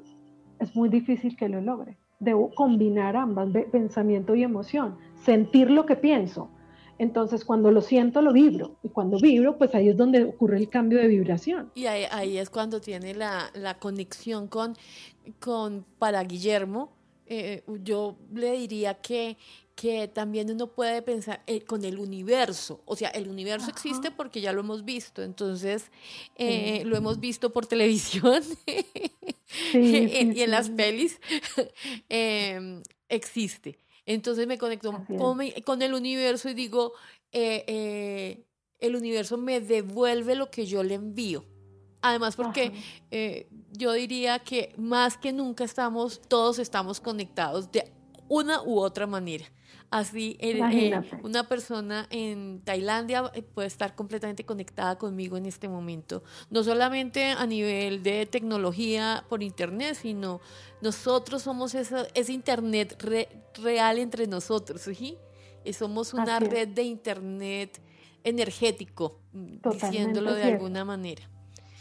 es muy difícil que lo logre. Debo combinar ambas, pensamiento y emoción, sentir lo que pienso, entonces, cuando lo siento, lo vibro. Y cuando vibro, pues ahí es donde ocurre el cambio de vibración. Y ahí, es cuando tiene la, conexión con, con, para Guillermo, eh, yo le diría que, que también uno puede pensar eh, con el universo. O sea, el universo existe porque ya lo hemos visto. Entonces, eh, lo hemos visto por televisión y en las pelis. existe. Entonces me conecto con, el universo y digo, eh, eh, el universo me devuelve lo que yo le envío. Además, porque eh, yo diría que más que nunca estamos, todos estamos conectados de una u otra manera. Así, eh, una persona en Tailandia eh, puede estar completamente conectada conmigo en este momento. No solamente a nivel de tecnología por Internet, sino nosotros somos ese Internet real entre nosotros. ¿sí? Y somos una red de Internet energético, mm, diciéndolo de alguna manera.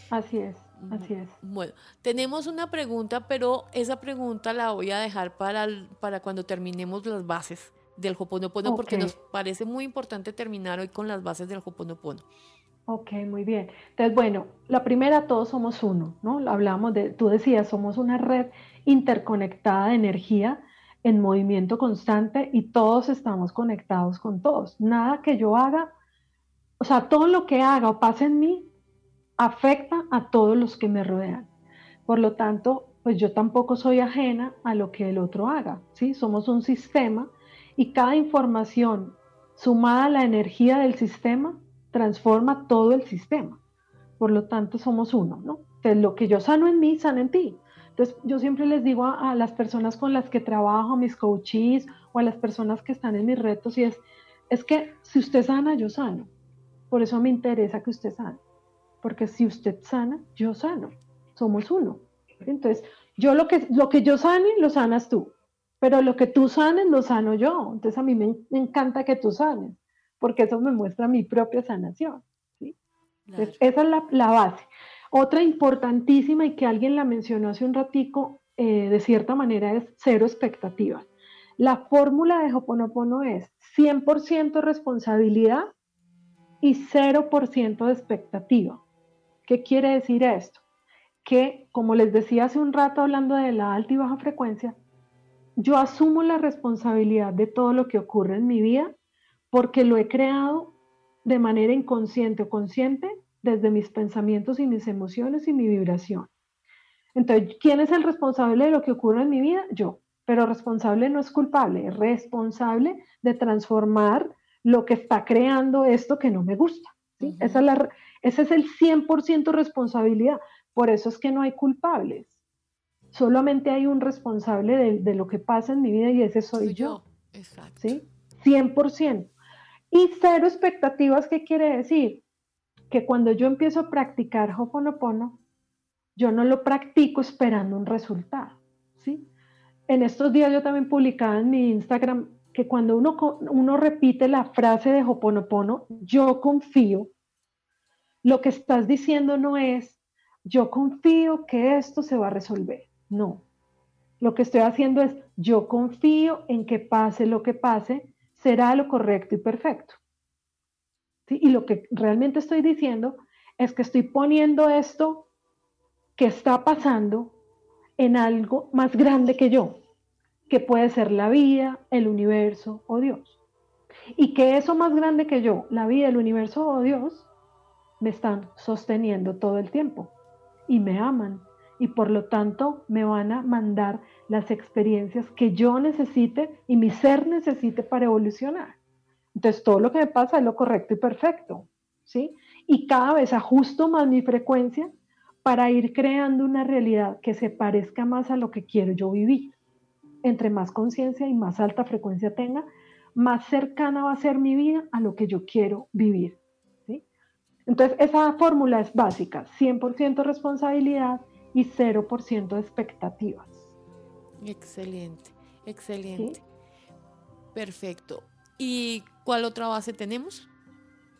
Así es. Así es. Bueno, tenemos una pregunta, pero esa pregunta la voy a dejar para, para cuando terminemos las bases del Hoponopono, porque nos parece muy importante terminar hoy con las bases del Hoponopono. Ok, muy bien. Entonces, bueno, la primera, todos somos uno, ¿no? Hablamos de, tú decías, somos una red interconectada de energía en movimiento constante y todos estamos conectados con todos. Nada que yo haga, o sea, todo lo que haga o pase en mí afecta a todos los que me rodean. Por lo tanto, pues yo tampoco soy ajena a lo que el otro haga, ¿sí? Somos un sistema Y cada información sumada a la energía del sistema transforma todo el sistema. Por lo tanto, somos uno, ¿no? Entonces, lo que yo sano en mí, sana en ti. Entonces, yo siempre les digo a, a las personas con las que trabajo, a mis coaches o a las personas que están en mis retos, y es, es que si usted sana, yo sano. Por eso me interesa que usted sane. Porque si usted sana, yo sano. Somos uno. Entonces, yo lo que, lo que yo sane, lo sanas tú. Pero lo que tú sanes, lo sano yo. Entonces, a mí me, encanta que tú sanes. Porque eso me muestra mi propia sanación. ¿sí? Entonces, esa es la, la, base. Otra importantísima y que alguien la mencionó hace un ratico, eh, de cierta manera, es cero expectativas. La fórmula de Hoponopono es 100% responsabilidad y 0% de expectativa. ¿Qué quiere decir esto? Que, como les decía hace un rato hablando de la alta y baja frecuencia, yo asumo la responsabilidad de todo lo que ocurre en mi vida porque lo he creado de manera inconsciente o consciente desde mis pensamientos y mis emociones y mi vibración. Entonces, ¿quién es el responsable de lo que ocurre en mi vida? Yo. Pero responsable no es culpable, es responsable de transformar lo que está creando esto que no me gusta. Esa es la, ese es el 100% responsabilidad. Por eso es que no hay culpables. Solamente hay un responsable de, lo que pasa en mi vida y ese soy, yo. Exacto. ¿Sí? 100%. Y cero expectativas, ¿qué quiere decir? Que cuando yo empiezo a practicar Hoponopono, yo no lo practico esperando un resultado. ¿sí? En estos días yo también publicaba en mi Instagram que cuando uno, uno repite la frase de Hoponopono, yo confío, lo que estás diciendo no es, yo confío que esto se va a resolver. No. Lo que estoy haciendo es, yo confío en que pase lo que pase, será lo correcto y perfecto. Y lo que realmente estoy diciendo es que estoy poniendo esto que está pasando en algo más grande que yo, que puede ser la vida, el universo o Dios. Y que eso más grande que yo, la vida, el universo o Dios, me están sosteniendo todo el tiempo y me aman y por lo tanto me van a mandar las experiencias que yo necesite y mi ser necesite para evolucionar. Entonces todo lo que me pasa es lo correcto y perfecto, ¿sí? Y cada vez ajusto más mi frecuencia para ir creando una realidad que se parezca más a lo que quiero yo vivir. Entre más conciencia y más alta frecuencia tenga, más cercana va a ser mi vida a lo que yo quiero vivir. Entonces, esa fórmula es básica, 100% responsabilidad y 0% de expectativas. Excelente, excelente. Perfecto. ¿Y cuál otra base tenemos?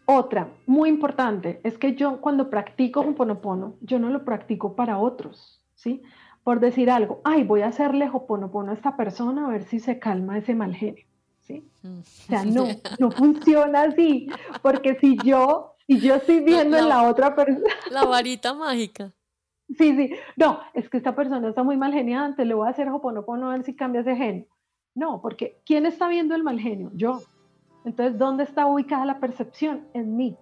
Otra, muy importante, es que yo cuando practico un ponopono, yo no lo practico para otros, ¿sí? Por decir algo, ay, voy a hacerle hoponopono a esta persona a ver si se calma ese mal genio, ¿sí? O sea, no, no funciona así, porque si yo y yo estoy viendo en la otra persona. La varita mágica. Sí, sí. No, es que esta persona está muy mal geniada, le voy a hacer hoponopono a ver si cambia ese genio. No, porque ¿quién está viendo el mal genio? Yo. Entonces, ¿dónde está ubicada la percepción? En mí.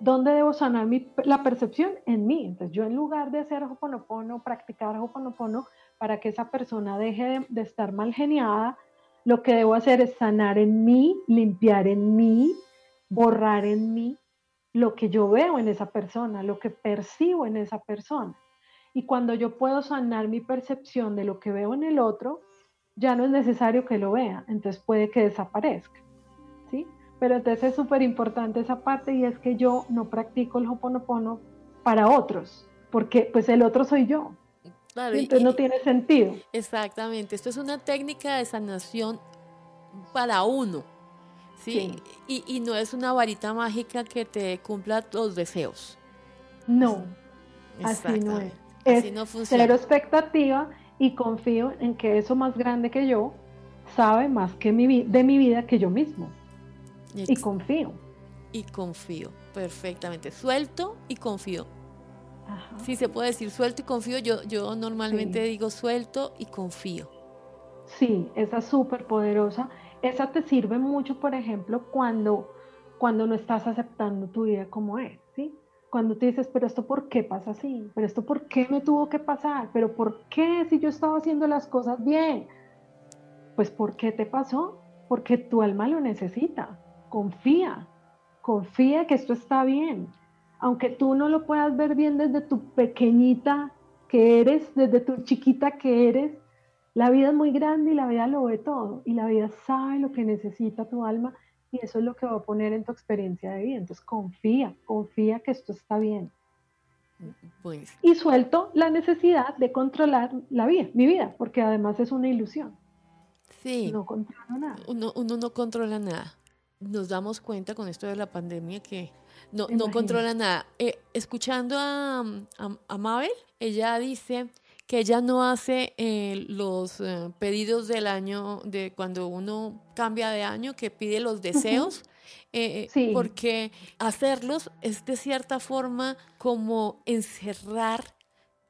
¿Dónde debo sanar mi, la percepción? En mí. Entonces, yo en lugar de hacer hoponopono, practicar hoponopono para que esa persona deje de, de estar mal geniada, lo que debo hacer es sanar en mí, limpiar en mí, borrar en mí lo que yo veo en esa persona, lo que percibo en esa persona. Y cuando yo puedo sanar mi percepción de lo que veo en el otro, ya no es necesario que lo vea, entonces puede que desaparezca. ¿sí? Pero entonces es súper importante esa parte y es que yo no practico el hoponopono para otros, porque pues el otro soy yo. entonces no tiene sentido. Exactamente, esto es una técnica de sanación para uno. ¿Sí? Y, no es una varita mágica que te cumpla los deseos. No, así no es. Es no cero expectativa y confío en que eso más grande que yo sabe más que mi, de mi vida que yo mismo. Y confío. Y confío, perfectamente. Suelto y confío. Sí, se puede decir suelto y confío. Yo, yo normalmente digo suelto y confío. Sí, esa es súper poderosa esa te sirve mucho, por ejemplo, cuando, cuando no estás aceptando tu vida como es, ¿sí? Cuando te dices, pero esto por qué pasa así, pero esto por qué me tuvo que pasar, pero por qué si yo estaba haciendo las cosas bien, pues ¿por qué te pasó? porque tu alma lo necesita. Confía, confía que esto está bien. Aunque tú no lo puedas ver bien desde tu pequeñita que eres, desde tu chiquita que eres, la vida es muy grande y la vida lo ve todo. Y la vida sabe lo que necesita tu alma y eso es lo que va a poner en tu experiencia de vida. Entonces confía, confía que esto está bien. Pues. Y suelto la necesidad de controlar la vida, mi vida, porque además es una ilusión. Sí. No controla nada. Uno, no controla nada. Nos damos cuenta con esto de la pandemia que no, no controla nada. Eh, escuchando a, a, Mabel, ella dice que ella no hace eh, los eh, pedidos del año, de cuando uno cambia de año, que pide los deseos, porque hacerlos es de cierta forma como encerrar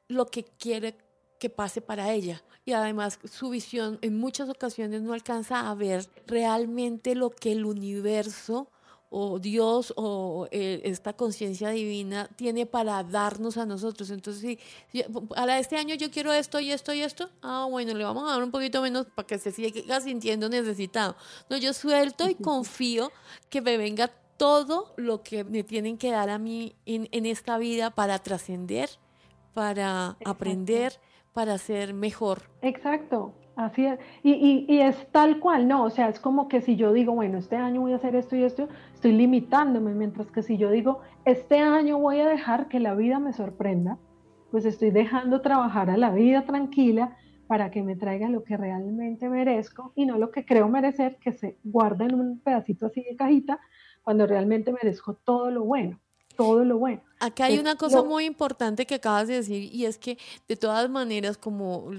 lo que quiere que pase para ella. Y además su visión en muchas ocasiones no alcanza a ver realmente lo que el universo o Dios o eh, esta conciencia divina tiene para darnos a nosotros. Entonces, si, para este año yo quiero esto y esto y esto, ah, bueno, le vamos a dar un poquito menos para que se siga sintiendo necesitado. No, yo suelto y confío que me venga todo lo que me tienen que dar a mí en, en esta vida para trascender, para aprender para ser mejor. Exacto, así es. Y, y, es tal cual, ¿no? O sea, es como que si yo digo, bueno, este año voy a hacer esto y esto, estoy limitándome, mientras que si yo digo, este año voy a dejar que la vida me sorprenda, pues estoy dejando trabajar a la vida tranquila para que me traiga lo que realmente merezco y no lo que creo merecer, que se guarda en un pedacito así de cajita, cuando realmente merezco todo lo bueno todo lo bueno. Acá hay una cosa muy importante que acabas de decir y es que de todas maneras como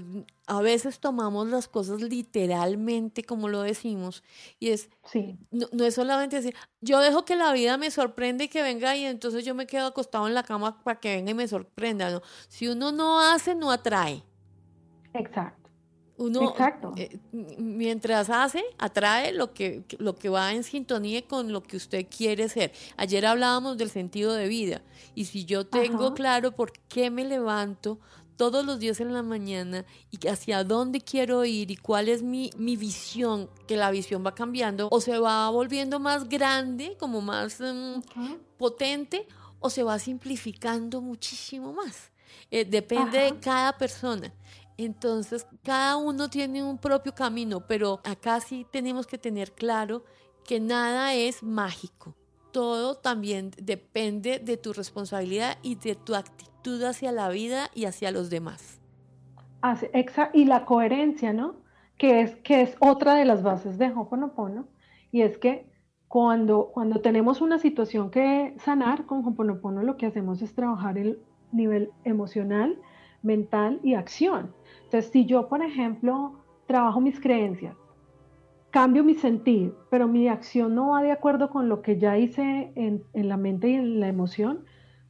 a veces tomamos las cosas literalmente como lo decimos y es sí. no, es solamente decir yo dejo que la vida me sorprenda y que venga y entonces yo me quedo acostado en la cama para que venga y me sorprenda no si uno no hace no atrae exacto uno, Exacto. Eh, mientras hace, atrae lo que, lo que va en sintonía con lo que usted quiere ser. Ayer hablábamos del sentido de vida. Y si yo tengo claro por qué me levanto todos los días en la mañana y hacia dónde quiero ir y cuál es mi, mi visión, que la visión va cambiando, o se va volviendo más grande, como más mm, potente, o se va simplificando muchísimo más. Eh, depende de cada persona. Entonces, cada uno tiene un propio camino, pero acá sí tenemos que tener claro que nada es mágico. Todo también depende de tu responsabilidad y de tu actitud hacia la vida y hacia los demás. Y la coherencia, ¿no? Que es, que es otra de las bases de Hoponopono. Y es que cuando, cuando tenemos una situación que sanar con Hoponopono, lo que hacemos es trabajar el nivel emocional, mental y acción. Entonces, si yo, por ejemplo, trabajo mis creencias, cambio mi sentir, pero mi acción no va de acuerdo con lo que ya hice en, la mente y en la emoción,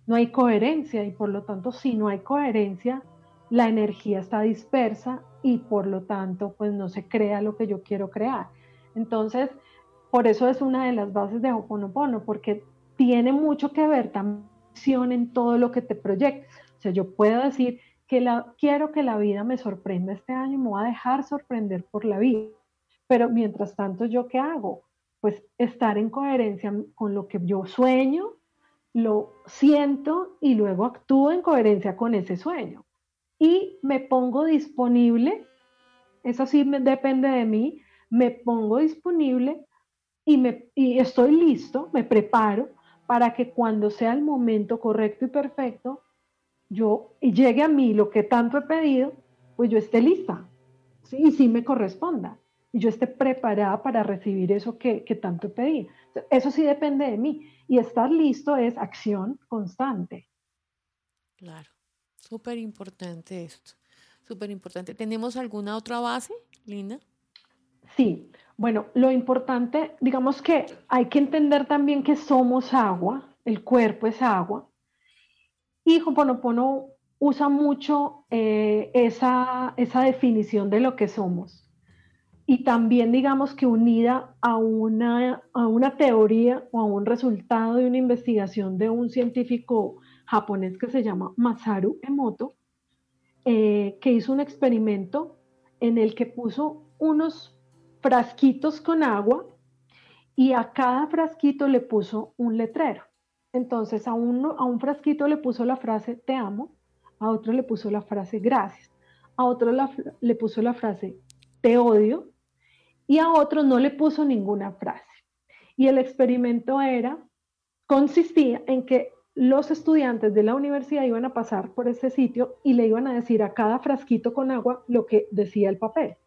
no hay coherencia y por lo tanto, si no hay coherencia, la energía está dispersa y por lo tanto, pues no se crea lo que yo quiero crear. Entonces, por eso es una de las bases de Hoponopono, porque tiene mucho que ver también en todo lo que te proyecta. O sea, yo puedo decir, quiero que la vida me sorprenda este año, me voy a dejar sorprender por la vida. Pero mientras tanto, ¿yo qué hago? Pues estar en coherencia con lo que yo sueño, lo siento y luego actúo en coherencia con ese sueño. Y me pongo disponible, eso sí depende de mí, me pongo disponible y, estoy listo, me preparo para que cuando sea el momento correcto y perfecto, yo y llegue a mí lo que tanto he pedido, pues yo esté lista ¿sí? y sí me corresponda. Y yo esté preparada para recibir eso que, que tanto he pedido. Eso sí depende de mí. Y estar listo es acción constante. Claro, súper importante esto. Súper importante. ¿Tenemos alguna otra base, Linda? Sí, bueno, lo importante, digamos que hay que entender también que somos agua, el cuerpo es agua, y Hoponopono usa mucho eh, esa, esa definición de lo que somos. Y también digamos que unida a una, a una teoría o a un resultado de una investigación de un científico japonés que se llama Masaru Emoto, eh, que hizo un experimento en el que puso unos frasquitos con agua y a cada frasquito le puso un letrero. Entonces a uno, a un frasquito le puso la frase te amo, a otro le puso la frase gracias, a otro le puso la frase te odio y a otro no le puso ninguna frase. Y el experimento era, consistía en que los estudiantes de la universidad iban a pasar por ese sitio y le iban a decir a cada frasquito con agua lo que decía el papel.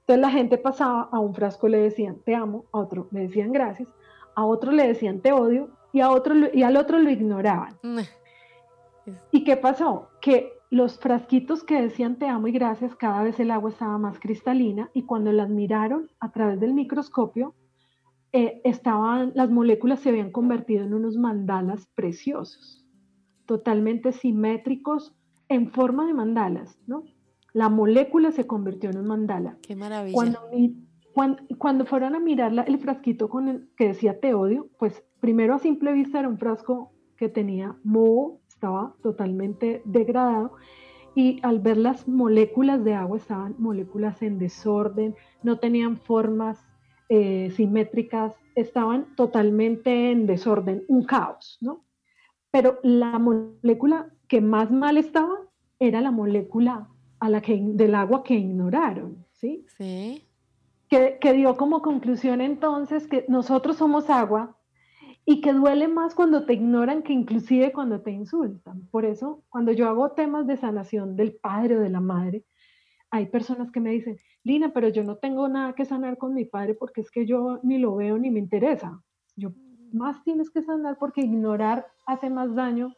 Entonces la gente pasaba, a un frasco le decían te amo, a otro le decían gracias, a otro le decían te odio y, a otro, y al otro lo ignoraban. Mm. ¿Y qué pasó? Que los frasquitos que decían te amo y gracias, cada vez el agua estaba más cristalina y cuando las miraron a través del microscopio, eh, estaban, las moléculas se habían convertido en unos mandalas preciosos, totalmente simétricos en forma de mandalas, ¿no? La molécula se convirtió en un mandala. Qué maravilla. Cuando, cuando, fueron a mirar el frasquito con el, que decía te odio, pues primero a simple vista era un frasco que tenía moho, estaba totalmente degradado y al ver las moléculas de agua estaban moléculas en desorden, no tenían formas eh, simétricas, estaban totalmente en desorden, un caos, ¿no? Pero la molécula que más mal estaba era la molécula a la que, del agua que ignoraron, ¿sí? Sí. Que, que dio como conclusión entonces que nosotros somos agua y que duele más cuando te ignoran que inclusive cuando te insultan. Por eso, cuando yo hago temas de sanación del padre o de la madre, hay personas que me dicen, Lina, pero yo no tengo nada que sanar con mi padre porque es que yo ni lo veo ni me interesa. Yo, más tienes que sanar porque ignorar hace más daño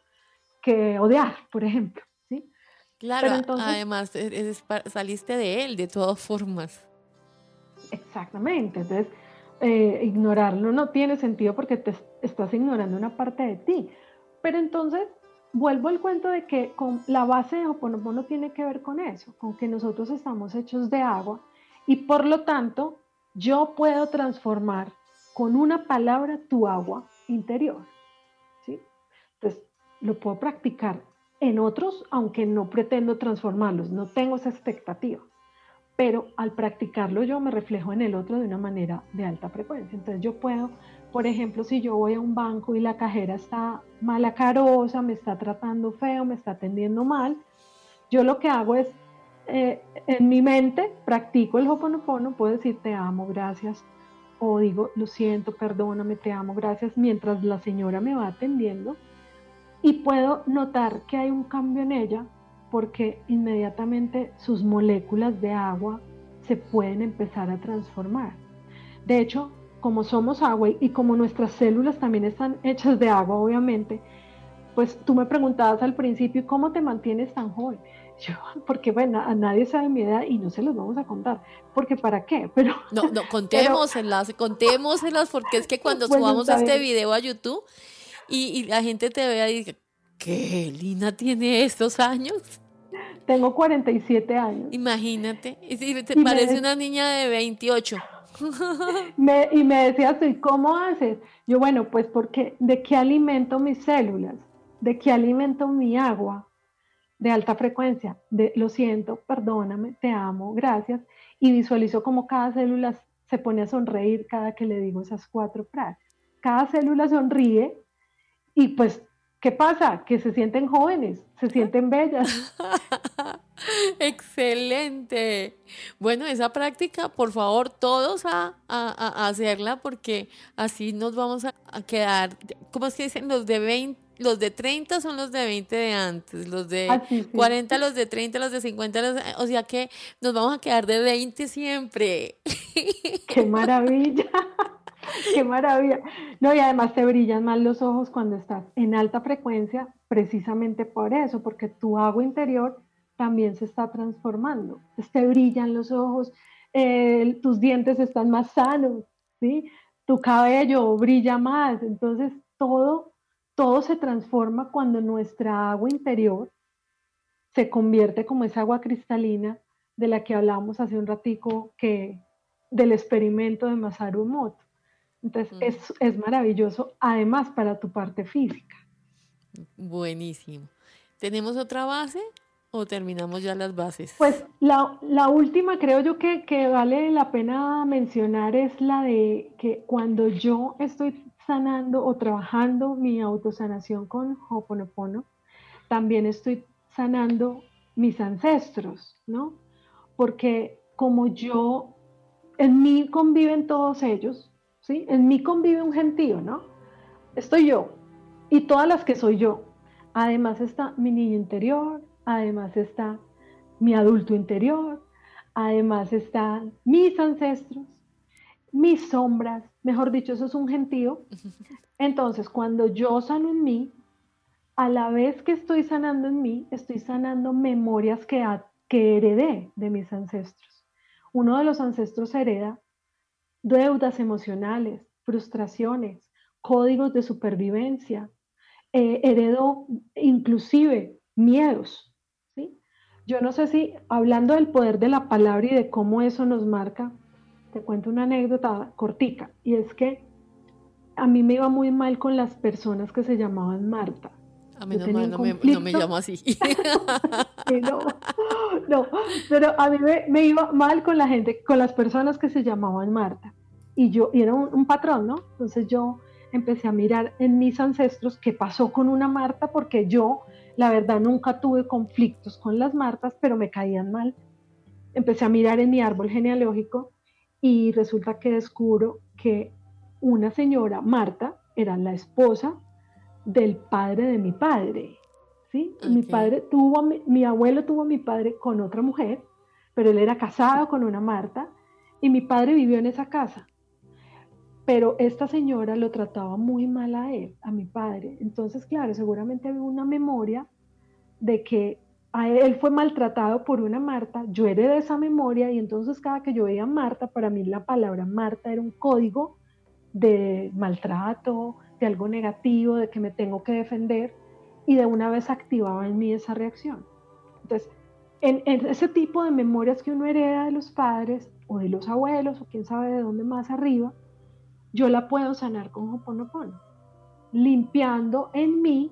que odiar, por ejemplo. ¿sí? Claro, además e, saliste de él de todas formas. Exactamente, entonces eh, ignorarlo no tiene sentido porque te estás ignorando una parte de ti. Pero entonces vuelvo al cuento de que con la base de Hoponopono tiene que ver con eso, con que nosotros estamos hechos de agua y por lo tanto yo puedo transformar con una palabra tu agua interior. ¿sí? Entonces lo puedo practicar en otros, aunque no pretendo transformarlos, no tengo esa expectativa pero al practicarlo yo me reflejo en el otro de una manera de alta frecuencia. Entonces yo puedo, por ejemplo, si yo voy a un banco y la cajera está malacarosa, me está tratando feo, me está atendiendo mal, yo lo que hago es, eh, en mi mente, practico el Hoponopono, puedo decir te amo, gracias, o digo lo siento, perdóname, te amo, gracias, mientras la señora me va atendiendo, y puedo notar que hay un cambio en ella porque inmediatamente sus moléculas de agua se pueden empezar a transformar. De hecho, como somos agua y como nuestras células también están hechas de agua, obviamente, pues tú me preguntabas al principio, ¿cómo te mantienes tan joven? Yo, porque bueno, a nadie sabe mi edad y no se los vamos a contar, porque para qué, pero... No, no, contémoselas, contémoselas, porque es que cuando subamos este video a YouTube y, la gente te vea y dice, ¿qué? ¿Lina tiene estos años? Tengo 47 años. Imagínate, te parece una niña de 28. y me decías, ¿y cómo haces? Yo, bueno, pues porque de qué alimento mis células, de qué alimento mi agua de alta frecuencia, de lo siento, perdóname, te amo, gracias, y visualizo como cada célula se pone a sonreír cada que le digo esas cuatro frases. Cada célula sonríe y pues ¿Qué pasa? Que se sienten jóvenes, se sienten bellas. Excelente. Bueno, esa práctica, por favor, todos a, hacerla porque así nos vamos a, quedar, ¿cómo es que dicen? Los de 20, los de 30 son los de 20 de antes, los de 40, los de 30, los de 50, los o sea que nos vamos a quedar de 20 siempre. ¡Qué maravilla! Qué maravilla. No, y además te brillan más los ojos cuando estás en alta frecuencia, precisamente por eso, porque tu agua interior también se está transformando. te brillan los ojos, tus dientes están más sanos, ¿sí? Tu cabello brilla más. Entonces, todo, todo se transforma cuando nuestra agua interior se convierte como esa agua cristalina de la que hablamos hace un ratico que del experimento de Masaru Emoto. Entonces es, es, maravilloso, además para tu parte física. Buenísimo. ¿Tenemos otra base? O terminamos ya las bases? Pues la, la última creo yo que, que, vale la pena mencionar es la de que cuando yo estoy sanando o trabajando mi autosanación con Ho'oponopono, también estoy sanando mis ancestros, ¿no? Porque como yo, en mí conviven todos ellos, ¿sí? En mí convive un gentío, ¿no? Estoy yo y todas las que soy yo. Además está mi niño interior, además está mi adulto interior, además están mis ancestros, mis sombras, mejor dicho, eso es un gentío. Entonces, cuando yo sano en mí, a la vez que estoy sanando en mí, estoy sanando memorias que, que heredé de mis ancestros. Uno de los ancestros hereda deudas emocionales, frustraciones, códigos de supervivencia, eh, heredó inclusive miedos. ¿Sí? Yo no sé si, hablando del poder de la palabra y de cómo eso nos marca, te cuento una anécdota cortica, y es que a mí me iba muy mal con las personas que se llamaban Marta. A mí no, me, llamo así. no, no, pero a mí me, iba mal con la gente, con las personas que se llamaban Marta. Y yo, y era un, un patrón, ¿no? Entonces yo empecé a mirar en mis ancestros qué pasó con una Marta, porque yo, la verdad, nunca tuve conflictos con las Martas, pero me caían mal. Empecé a mirar en mi árbol genealógico y resulta que descubro que una señora, Marta, era la esposa del padre de mi padre. ¿sí? Mi padre tuvo, mi, mi abuelo tuvo a mi padre con otra mujer, pero él era casado con una Marta y mi padre vivió en esa casa pero esta señora lo trataba muy mal a él, a mi padre. Entonces, claro, seguramente había una memoria de que a él, fue maltratado por una Marta, yo heredé esa memoria y entonces cada que yo veía Marta, para mí la palabra Marta era un código de maltrato, de algo negativo, de que me tengo que defender y de una vez activaba en mí esa reacción. Entonces, en, en, ese tipo de memorias que uno hereda de los padres o de los abuelos o quién sabe de dónde más arriba, yo la puedo sanar con Hoponopono, limpiando en mí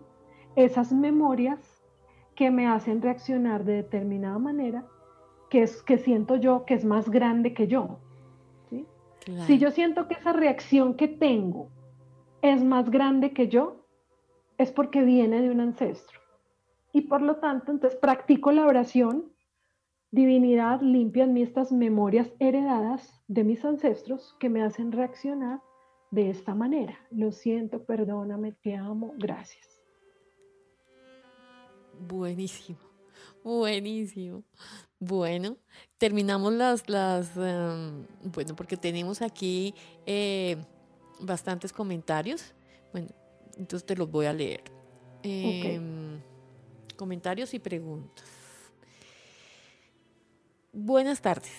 esas memorias que me hacen reaccionar de determinada manera, que, es, que siento yo que es más grande que yo. Si yo siento que esa reacción que tengo es más grande que yo, es porque viene de un ancestro. Y por lo tanto, entonces practico la oración, divinidad limpia en mí estas memorias heredadas de mis ancestros que me hacen reaccionar de esta manera. Lo siento, perdóname, te amo, gracias. Buenísimo, buenísimo. Bueno, terminamos las, las em, bueno, porque tenemos aquí eh, bastantes comentarios. Bueno, entonces te los voy a leer. Em, comentarios y preguntas. Buenas tardes.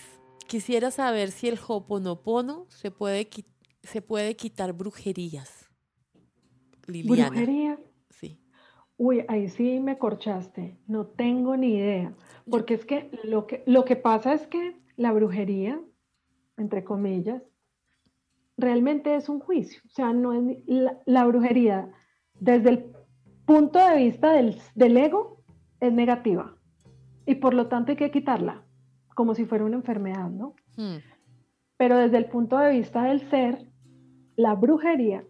Quisiera saber si el Hoponopono se puede quitar se puede quitar brujerías. Liliana. ¿Brujería? Sí. Uy, ahí sí me corchaste. No tengo ni idea. Porque es que lo que, lo que pasa es que la brujería, entre comillas, realmente es un juicio. O sea, no es la, brujería desde el punto de vista del, del, ego es negativa. Y por lo tanto hay que quitarla, como si fuera una enfermedad, ¿no? Hmm. Pero desde el punto de vista del ser, la brujería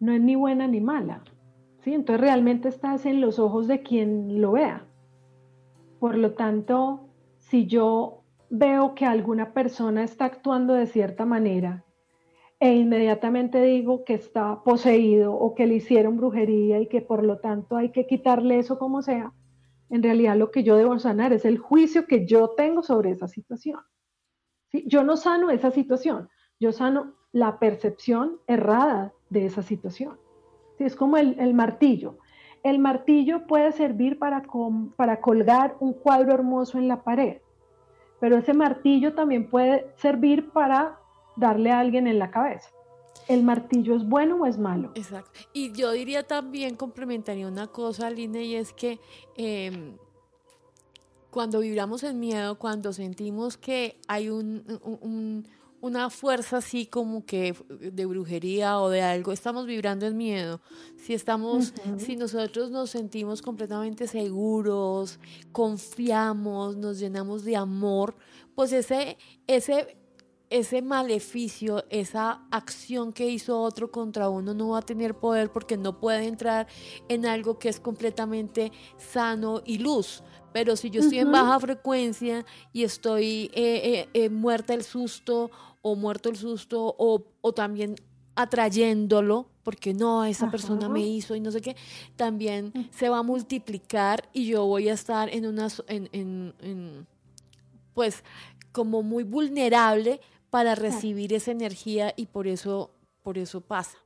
no es ni buena ni mala. ¿sí? Entonces realmente estás en los ojos de quien lo vea. Por lo tanto, si yo veo que alguna persona está actuando de cierta manera e inmediatamente digo que está poseído o que le hicieron brujería y que por lo tanto hay que quitarle eso como sea, en realidad lo que yo debo sanar es el juicio que yo tengo sobre esa situación. ¿sí? Yo no sano esa situación, yo sano la percepción errada de esa situación. Es como el, martillo. El martillo puede servir para, para colgar un cuadro hermoso en la pared, pero ese martillo también puede servir para darle a alguien en la cabeza. ¿El martillo es bueno o es malo? Exacto. Y yo diría también, complementaría una cosa, Line, y es que em, cuando vibramos en miedo, cuando sentimos que hay un, una fuerza así como que de brujería o de algo, estamos vibrando en miedo. Si estamos, si nosotros nos sentimos completamente seguros, confiamos, nos llenamos de amor, pues ese, ese, ese maleficio, esa acción que hizo otro contra uno no va a tener poder porque no puede entrar en algo que es completamente sano y luz. Pero si yo estoy en baja frecuencia y estoy eh, eh, eh, muerta el susto o muerto el susto o, también atrayéndolo, porque no, esa persona me hizo y no sé qué, también se va a multiplicar y yo voy a estar en unas, en, en, pues, como muy vulnerable para recibir esa energía y por eso, por eso pasa.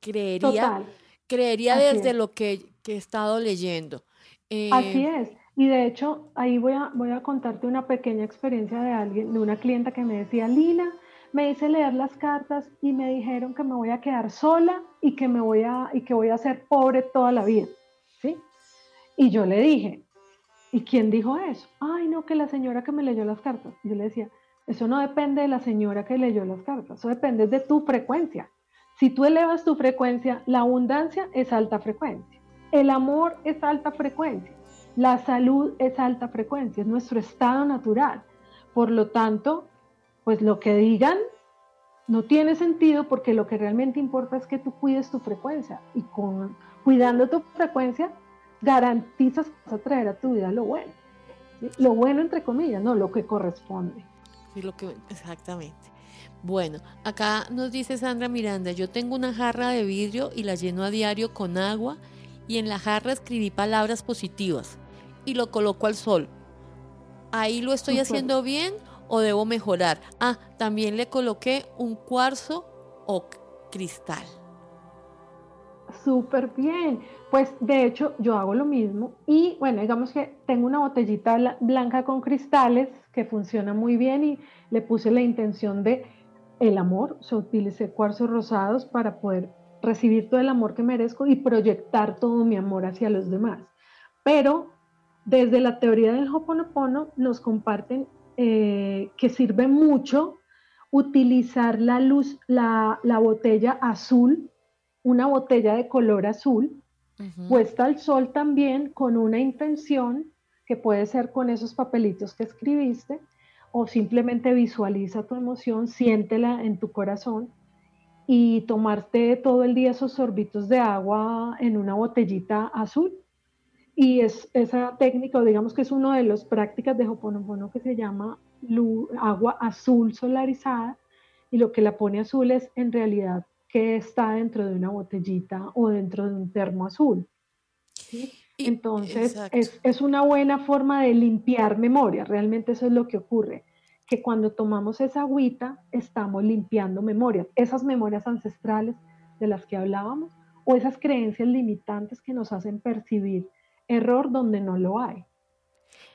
Creería, creería desde lo que, he estado leyendo. Así es. Y de hecho, ahí voy a, voy a contarte una pequeña experiencia de alguien, de una clienta que me decía, Lina, me hice leer las cartas y me dijeron que me voy a quedar sola y que me voy a y que voy a ser pobre toda la vida, ¿sí? Y yo le dije, ¿y quién dijo eso? Ay, no, que la señora que me leyó las cartas. yo le decía, eso no depende de la señora que leyó las cartas, eso depende de tu frecuencia. Si tú elevas tu frecuencia, la abundancia es alta frecuencia, el amor es alta frecuencia, la salud es alta frecuencia, es nuestro estado natural. Por lo tanto, pues lo que digan no tiene sentido porque lo que realmente importa es que tú cuides tu frecuencia y con cuidando tu frecuencia garantizas que vas a traer a tu vida lo bueno. Lo bueno entre comillas, no lo que corresponde. Lo que exactamente. Bueno, acá nos dice Sandra Miranda, yo tengo una jarra de vidrio y la lleno a diario con agua y en la jarra escribí palabras positivas y lo coloco al sol. ¿Ahí lo estoy haciendo bien o debo mejorar? Ah, también le coloqué un cuarzo o cristal. Súper bien. Pues de hecho yo hago lo mismo y bueno, digamos que tengo una botellita blanca con cristales que funciona muy bien y le puse la intención de el amor, o sea, utilicé cuarzos rosados para poder recibir todo el amor que merezco y proyectar todo mi amor hacia los demás. Pero desde la teoría del Hoponopono nos comparten eh, que sirve mucho utilizar la luz, la, botella azul, una botella de color azul, puesta al sol también con una intención que puede ser con esos papelitos que escribiste o simplemente visualiza tu emoción, siéntela en tu corazón y tomarte todo el día esos sorbitos de agua en una botellita azul. Y es esa técnica, digamos que es una de las prácticas de Hoponopono que se llama agua azul solarizada y lo que la pone azul es en realidad que está dentro de una botellita o dentro de un termo azul. Entonces es, es, una buena forma de limpiar memoria, realmente eso es lo que ocurre, que cuando tomamos esa agüita estamos limpiando memorias, esas memorias ancestrales de las que hablábamos o esas creencias limitantes que nos hacen percibir error donde no lo hay.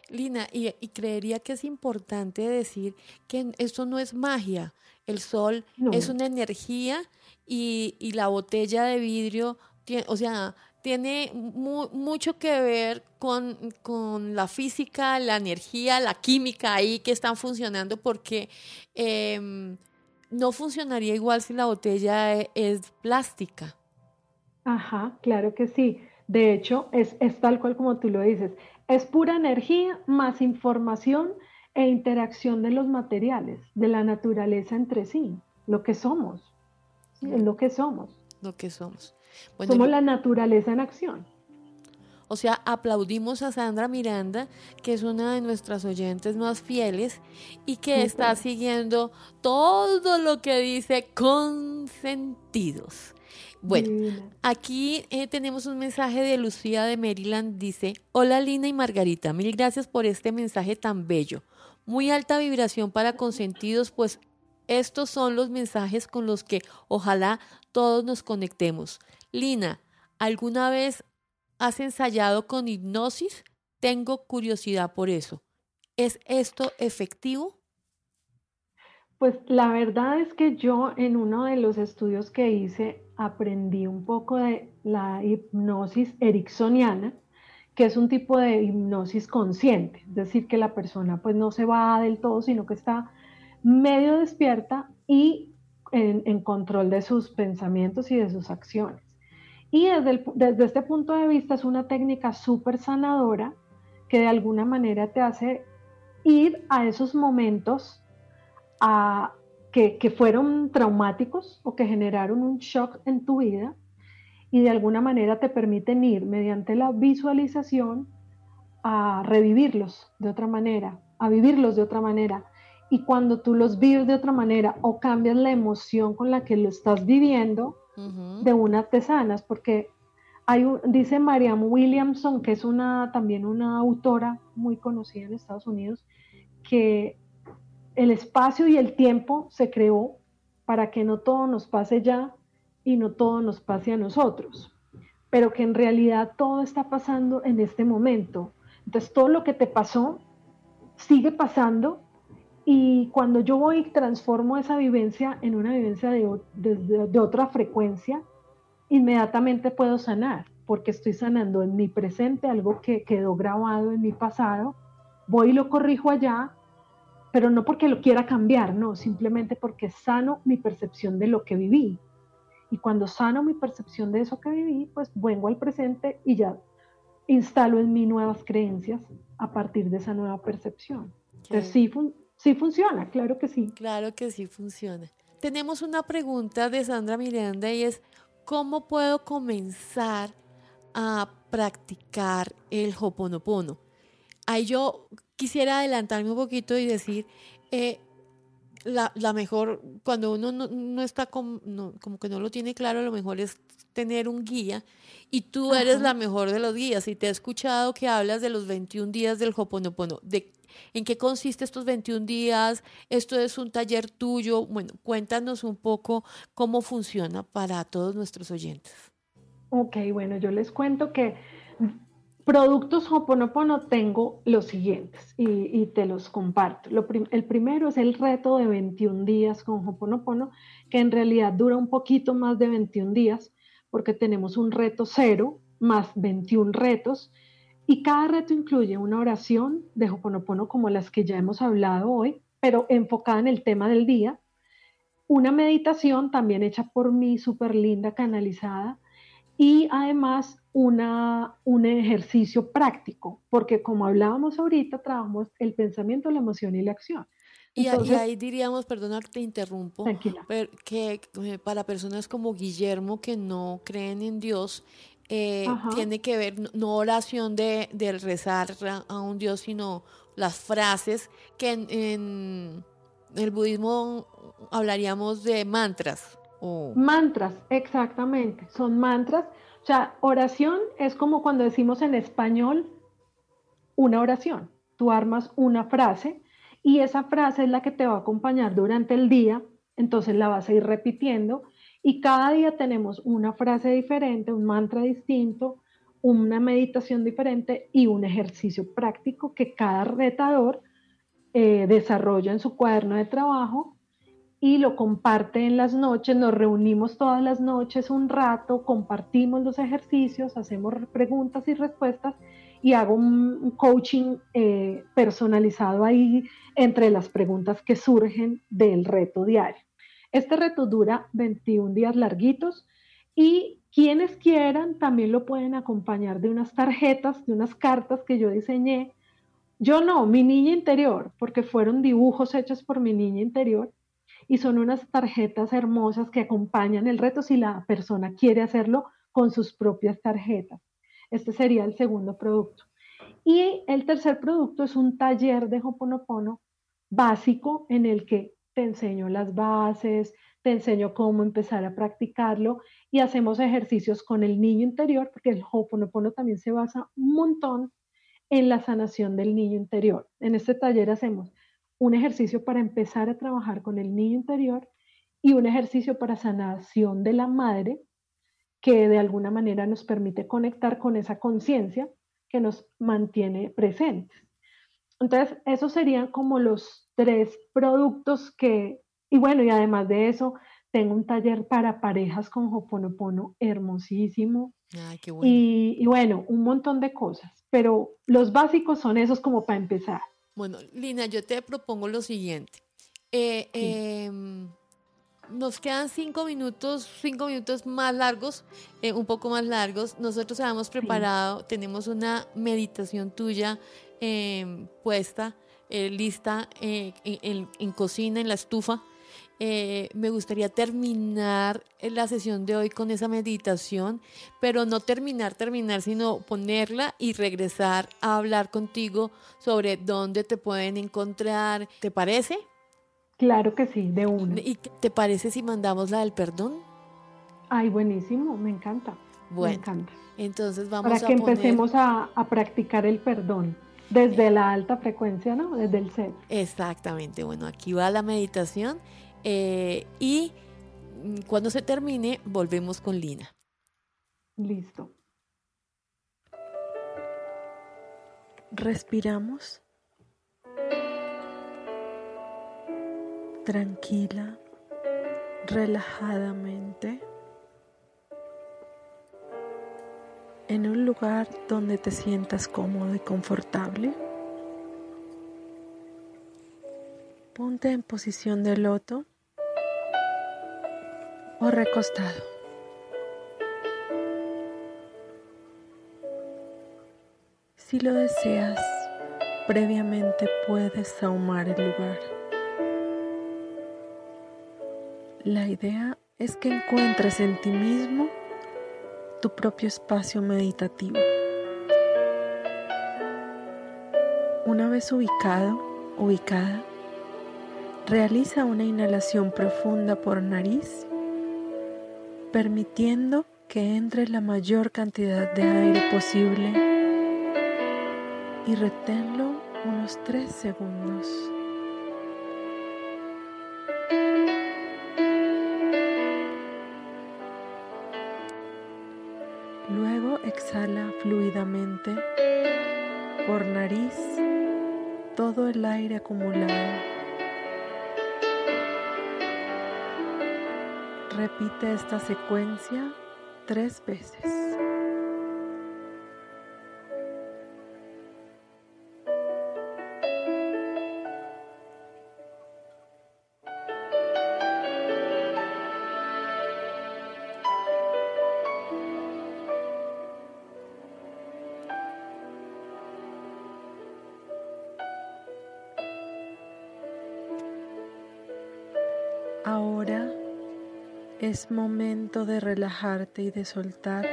Lina, y, creería que es importante decir que esto no es magia. El sol es una energía y, la botella de vidrio, tiene, o sea, tiene mucho que ver con, la física, la energía, la química ahí que están funcionando porque em, no funcionaría igual si la botella e, es plástica. Ajá, claro que sí. De hecho, es, tal cual como tú lo dices. Es pura energía más información e interacción de los materiales, de la naturaleza entre sí, lo que somos. Es lo que somos. Lo que somos. somos la naturaleza en acción. O sea, aplaudimos a Sandra Miranda, que es una de nuestras oyentes más fieles y que está siguiendo todo lo que dice con sentidos. Bueno, aquí eh, tenemos un mensaje de Lucía de Maryland. Dice, hola Lina y Margarita, mil gracias por este mensaje tan bello. Muy alta vibración para consentidos, pues estos son los mensajes con los que ojalá todos nos conectemos. Lina, ¿alguna vez has ensayado con hipnosis? Tengo curiosidad por eso. ¿Es esto efectivo? Pues la verdad es que yo en uno de los estudios que hice aprendí un poco de la hipnosis ericksoniana, que es un tipo de hipnosis consciente, es decir, que la persona pues no se va del todo, sino que está medio despierta y en, control de sus pensamientos y de sus acciones. Y desde, desde este punto de vista es una técnica súper sanadora que de alguna manera te hace ir a esos momentos a, que, que, fueron traumáticos o que generaron un shock en tu vida y de alguna manera te permiten ir mediante la visualización a revivirlos de otra manera, a vivirlos de otra manera. Y cuando tú los vives de otra manera o cambias la emoción con la que lo estás viviendo, de una te sanas, porque hay un, dice Mariam Williamson, que es una, también una autora muy conocida en Estados Unidos, que el espacio y el tiempo se creó para que no todo nos pase ya y no todo nos pase a nosotros, pero que en realidad todo está pasando en este momento. Entonces todo lo que te pasó sigue pasando y cuando yo voy transformo esa vivencia en una vivencia de, otra frecuencia, inmediatamente puedo sanar, porque estoy sanando en mi presente algo que quedó grabado en mi pasado, voy y lo corrijo allá, pero no porque lo quiera cambiar, no, simplemente porque sano mi percepción de lo que viví. Y cuando sano mi percepción de eso que viví, pues vengo al presente y ya instalo en mí nuevas creencias a partir de esa nueva percepción. Entonces sí, sí funciona, claro que sí. Claro que sí funciona. Tenemos una pregunta de Sandra Miranda y es, ¿cómo puedo comenzar a practicar el Hoponopono? Ahí yo quisiera adelantarme un poquito y decir, eh, la, mejor, cuando uno no, está como que no lo tiene claro, lo mejor es tener un guía y tú eres la mejor de los guías. Y te he escuchado que hablas de los 21 días del Hoponopono. De, ¿En qué consiste estos 21 días? ¿Esto es un taller tuyo? Bueno, cuéntanos un poco cómo funciona para todos nuestros oyentes. Ok, bueno, yo les cuento que productos Hoponopono tengo los siguientes y, te los comparto. el primero es el reto de 21 días con Hoponopono, que en realidad dura un poquito más de 21 días porque tenemos un reto cero más 21 retos y cada reto incluye una oración de Hoponopono como las que ya hemos hablado hoy, pero enfocada en el tema del día, una meditación también hecha por mí, súper linda, canalizada, y además una, un ejercicio práctico, porque como hablábamos ahorita, trabajamos el pensamiento, la emoción y la acción. Y, ahí diríamos, perdona que te interrumpo, que eh, para personas como Guillermo que no creen en Dios, eh, tiene que ver no oración de, rezar a un Dios, sino las frases que en, el budismo hablaríamos de mantras. Mantras, exactamente, son mantras. O sea, oración es como cuando decimos en español una oración. Tú armas una frase y esa frase es la que te va a acompañar durante el día, entonces la vas a ir repitiendo y cada día tenemos una frase diferente, un mantra distinto, una meditación diferente y un ejercicio práctico que cada retador eh, desarrolla en su cuaderno de trabajo y lo comparte en las noches, nos reunimos todas las noches un rato, compartimos los ejercicios, hacemos preguntas y respuestas y hago un coaching eh, personalizado ahí entre las preguntas que surgen del reto diario. Este reto dura 21 días larguitos y quienes quieran también lo pueden acompañar de unas tarjetas, de unas cartas que yo diseñé. Yo no, mi niña interior, porque fueron dibujos hechos por mi niña interior y son unas tarjetas hermosas que acompañan el reto si la persona quiere hacerlo con sus propias tarjetas. Este sería el segundo producto. Y el tercer producto es un taller de Hoponopono básico en el que te enseño las bases, te enseño cómo empezar a practicarlo y hacemos ejercicios con el niño interior, porque el Hoponopono también se basa un montón en la sanación del niño interior. En este taller hacemos un ejercicio para empezar a trabajar con el niño interior y un ejercicio para sanación de la madre que de alguna manera nos permite conectar con esa conciencia que nos mantiene presentes. Entonces, esos serían como los tres productos que, y bueno, y además de eso, tengo un taller para parejas con Hoponopono hermosísimo. Ay, qué bueno. Y, y, bueno, un montón de cosas, pero los básicos son esos como para empezar. Bueno, Lina, yo te propongo lo siguiente. Eh, em, nos quedan cinco minutos, cinco minutos más largos, eh, un poco más largos. Nosotros habíamos preparado, tenemos una meditación tuya em, puesta, eh, lista en, cocina, en la estufa. Me gustaría terminar la sesión de hoy con esa meditación, pero no terminar, terminar, sino ponerla y regresar a hablar contigo sobre dónde te pueden encontrar. ¿Te parece? Claro que sí, de una. ¿Y te parece si mandamos la del perdón? Ay, buenísimo, me encanta. Bueno, me encanta. Entonces vamos Para que empecemos a, practicar el perdón desde la alta frecuencia, ¿no? Desde el ser. Exactamente. Bueno, aquí va la meditación eh, y cuando se termine volvemos con Lina. Listo. Respiramos tranquila, relajadamente, en un lugar donde te sientas cómodo y confortable. Ponte en posición de loto o recostado. Si lo deseas, previamente puedes ahumar el lugar. La idea es que encuentres en ti mismo tu propio espacio meditativo. Una vez ubicado, ubicada, realiza una inhalación profunda por nariz, permitiendo que entre la mayor cantidad de aire posible y reténlo unos 3 segundos. exhala fluidamente por nariz todo el aire acumulado. Repite esta secuencia tres veces. Es momento de relajarte y de soltar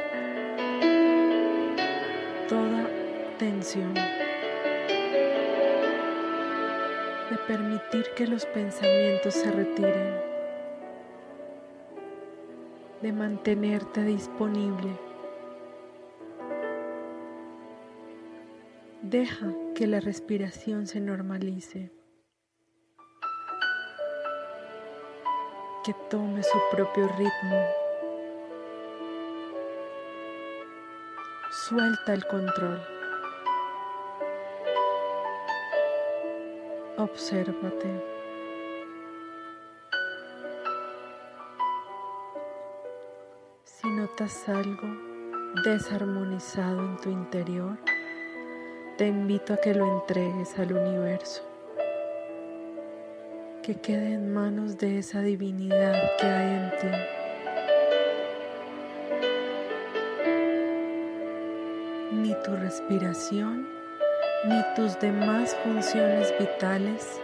toda tensión. De permitir que los pensamientos se retiren. De mantenerte disponible. Deja que la respiración se normalice. Que tome su propio ritmo. Suelta el control. Obsérvate. Si notas algo desarmonizado en tu interior, te invito a que lo entregues al universo que quede en manos de esa divinidad que hay en ti. Ni tu respiración ni tus demás funciones vitales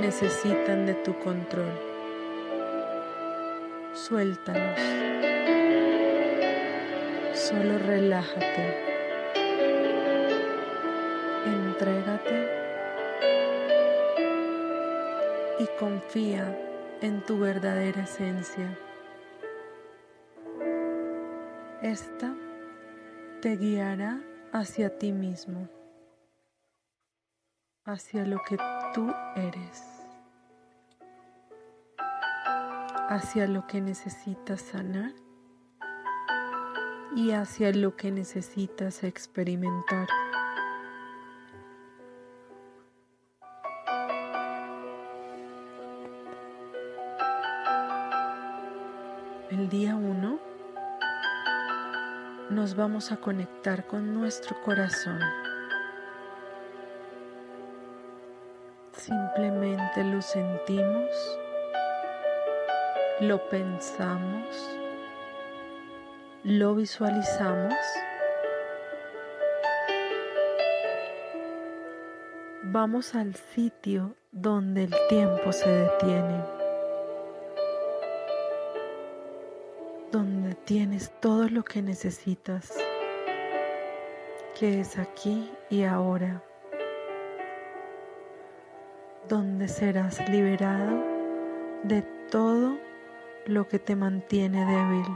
necesitan de tu control. Suéltalos. Solo relájate. Confía en tu verdadera esencia. Esta te guiará hacia ti mismo, hacia lo que tú eres, hacia lo que necesitas sanar y hacia lo que necesitas experimentar. Vamos a conectar con nuestro corazón. Simplemente lo sentimos, lo pensamos, lo visualizamos. Vamos al sitio donde el tiempo se detiene, donde tienes todo lo que necesitas, que es aquí y ahora donde serás liberado de todo lo que te mantiene débil,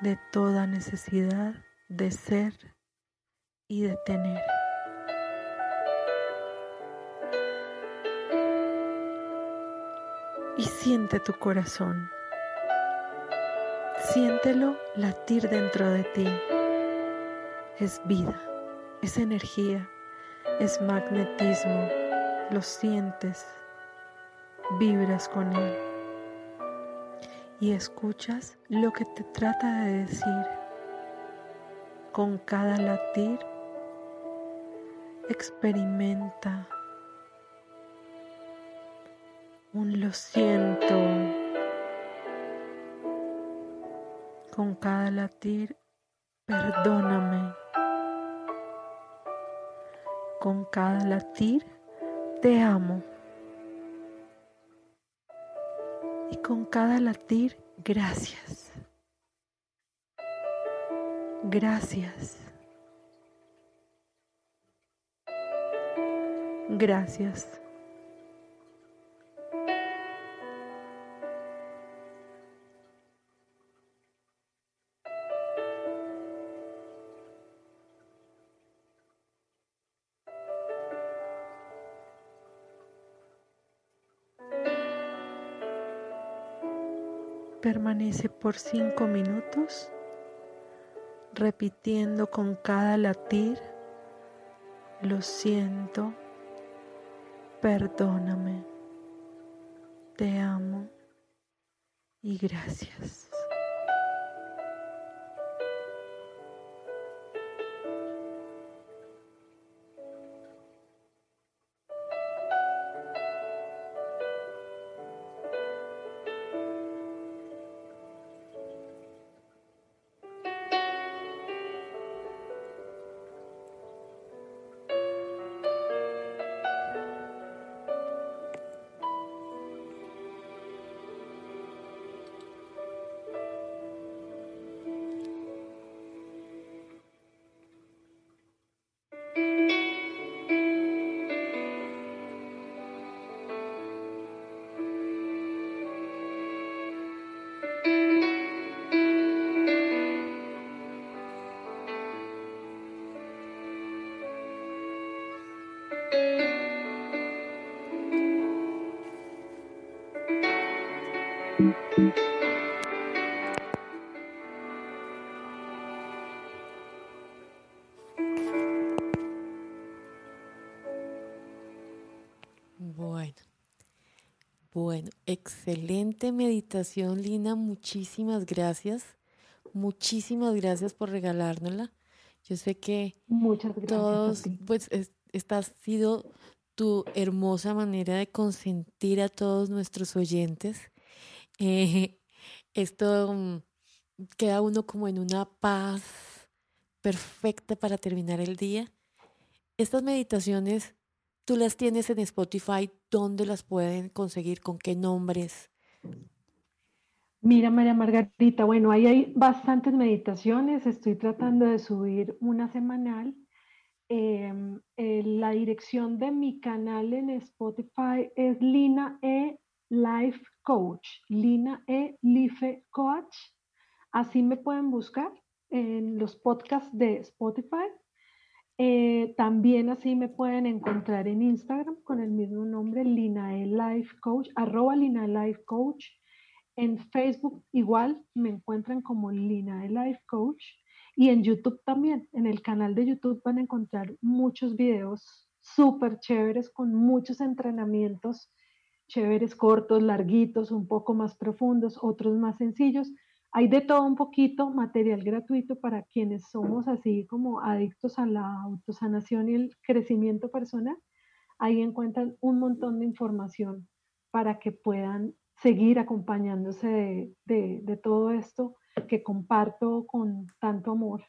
de toda necesidad de ser y de tener. Y siente tu corazón. Siéntelo latir dentro de ti. Es vida, es energía, es magnetismo lo sientes, vibras con él y escuchas lo que te trata de decir. Con cada latir, experimenta un lo siento. Con cada latir, perdóname. Con cada latir, te amo. Y con cada latir, gracias. Gracias. Gracias. Por cinco minutos repitiendo con cada latir, lo siento, perdóname, te amo y gracias. Excelente meditación, Lina. Muchísimas gracias. Muchísimas gracias por regalárnosla. Yo sé que Muchas gracias todos, pues esta ha sido tu hermosa manera de consentir a todos nuestros oyentes. Eh, esto mm, queda uno como en una paz perfecta para terminar el día. Estas meditaciones, tú las tienes en Spotify, ¿dónde las pueden conseguir? ¿Con qué nombres? Mira, María Margarita, bueno, ahí hay bastantes meditaciones. Estoy tratando de subir una semanal. Em, la dirección de mi canal en Spotify es Lina E Life Coach, Lina E Life Coach. Así me pueden buscar en los podcasts de Spotify. Eh, también así me pueden encontrar en Instagram con el mismo nombre, Lina E Life Coach, arroba Lina E Life Coach. En Facebook igual me encuentran como Lina E Life Coach. Y en YouTube también, en el canal de YouTube van a encontrar muchos videos súper chéveres con muchos entrenamientos chéveres, cortos, larguitos, un poco más profundos, otros más sencillos. Hay de todo un poquito, material gratuito para quienes somos así como adictos a la autosanación y el crecimiento personal. ahí encuentran un montón de información para que puedan seguir acompañándose de, todo esto que comparto con tanto amor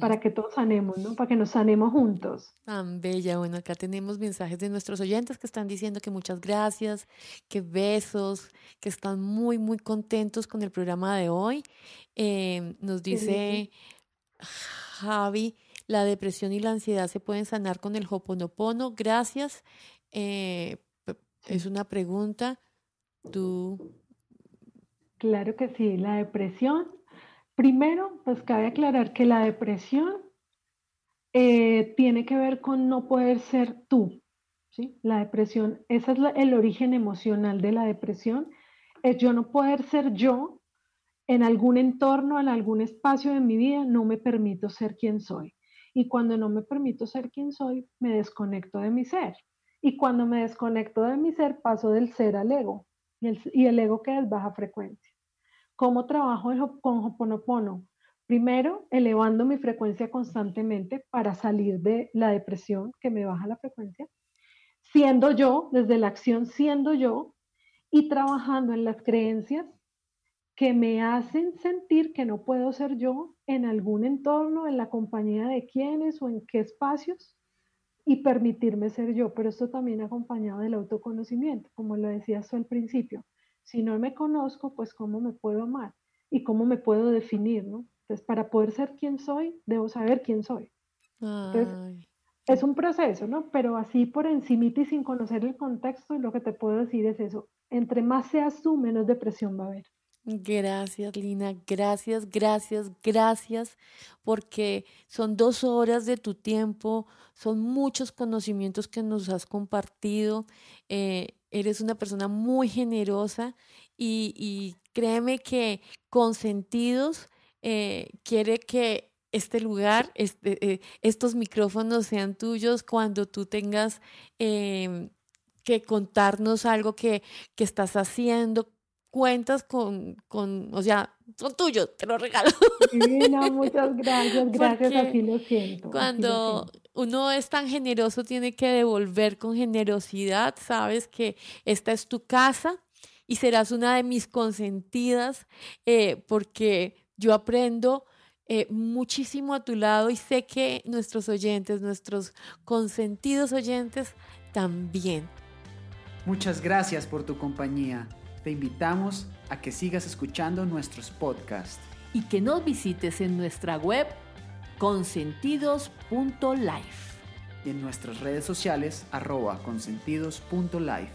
para que todos sanemos, ¿no? Para que nos sanemos juntos. Tan bella. Bueno, acá tenemos mensajes de nuestros oyentes que están diciendo que muchas gracias, que besos, que están muy, muy contentos con el programa de hoy. Eh, nos dice Javi, la depresión y la ansiedad se pueden sanar con el Hoponopono. Gracias. Eh, es una pregunta. Tú. Claro que sí, la depresión. Primero, pues cabe aclarar que la depresión eh, tiene que ver con no poder ser tú. ¿sí? La depresión, ese es el origen emocional de la depresión, es yo no poder ser yo en algún entorno, en algún espacio de mi vida, no me permito ser quien soy. Y cuando no me permito ser quien soy, me desconecto de mi ser. Y cuando me desconecto de mi ser, paso del ser al ego. Y el, ego que es baja frecuencia. ¿Cómo trabajo con Hoponopono? Primero, elevando mi frecuencia constantemente para salir de la depresión que me baja la frecuencia. Siendo yo, desde la acción, siendo yo, y trabajando en las creencias que me hacen sentir que no puedo ser yo en algún entorno, en la compañía de quienes o en qué espacios, y permitirme ser yo. Pero esto también acompañado del autoconocimiento, como lo decías tú al principio. Si no me conozco, pues cómo me puedo amar y cómo me puedo definir, ¿no? Entonces, para poder ser quien soy, debo saber quién soy. Entonces, es un proceso, ¿no? Pero así por encima y sin conocer el contexto, lo que te puedo decir es eso. Entre más seas tú, menos depresión va a haber. Gracias, Lina. Gracias, gracias, gracias, porque son dos horas de tu tiempo, son muchos conocimientos que nos has compartido. Eh, eres una persona muy generosa y, créeme que con sentidos eh, quiere que este lugar, este, eh, estos micrófonos sean tuyos cuando tú tengas em, que contarnos algo que, que estás haciendo, cuentas con, con, o sea, son tuyos, te los regalo. muchas gracias, gracias, así lo siento. Cuando uno es tan generoso, tiene que devolver con generosidad, sabes que esta es tu casa y serás una de mis consentidas, eh, porque yo aprendo eh, muchísimo a tu lado y sé que nuestros oyentes, nuestros consentidos oyentes también. Muchas gracias por tu compañía te invitamos a que sigas escuchando nuestros podcasts. Y que nos visites en nuestra web consentidos.life. Y en nuestras redes sociales arroba consentidos.life.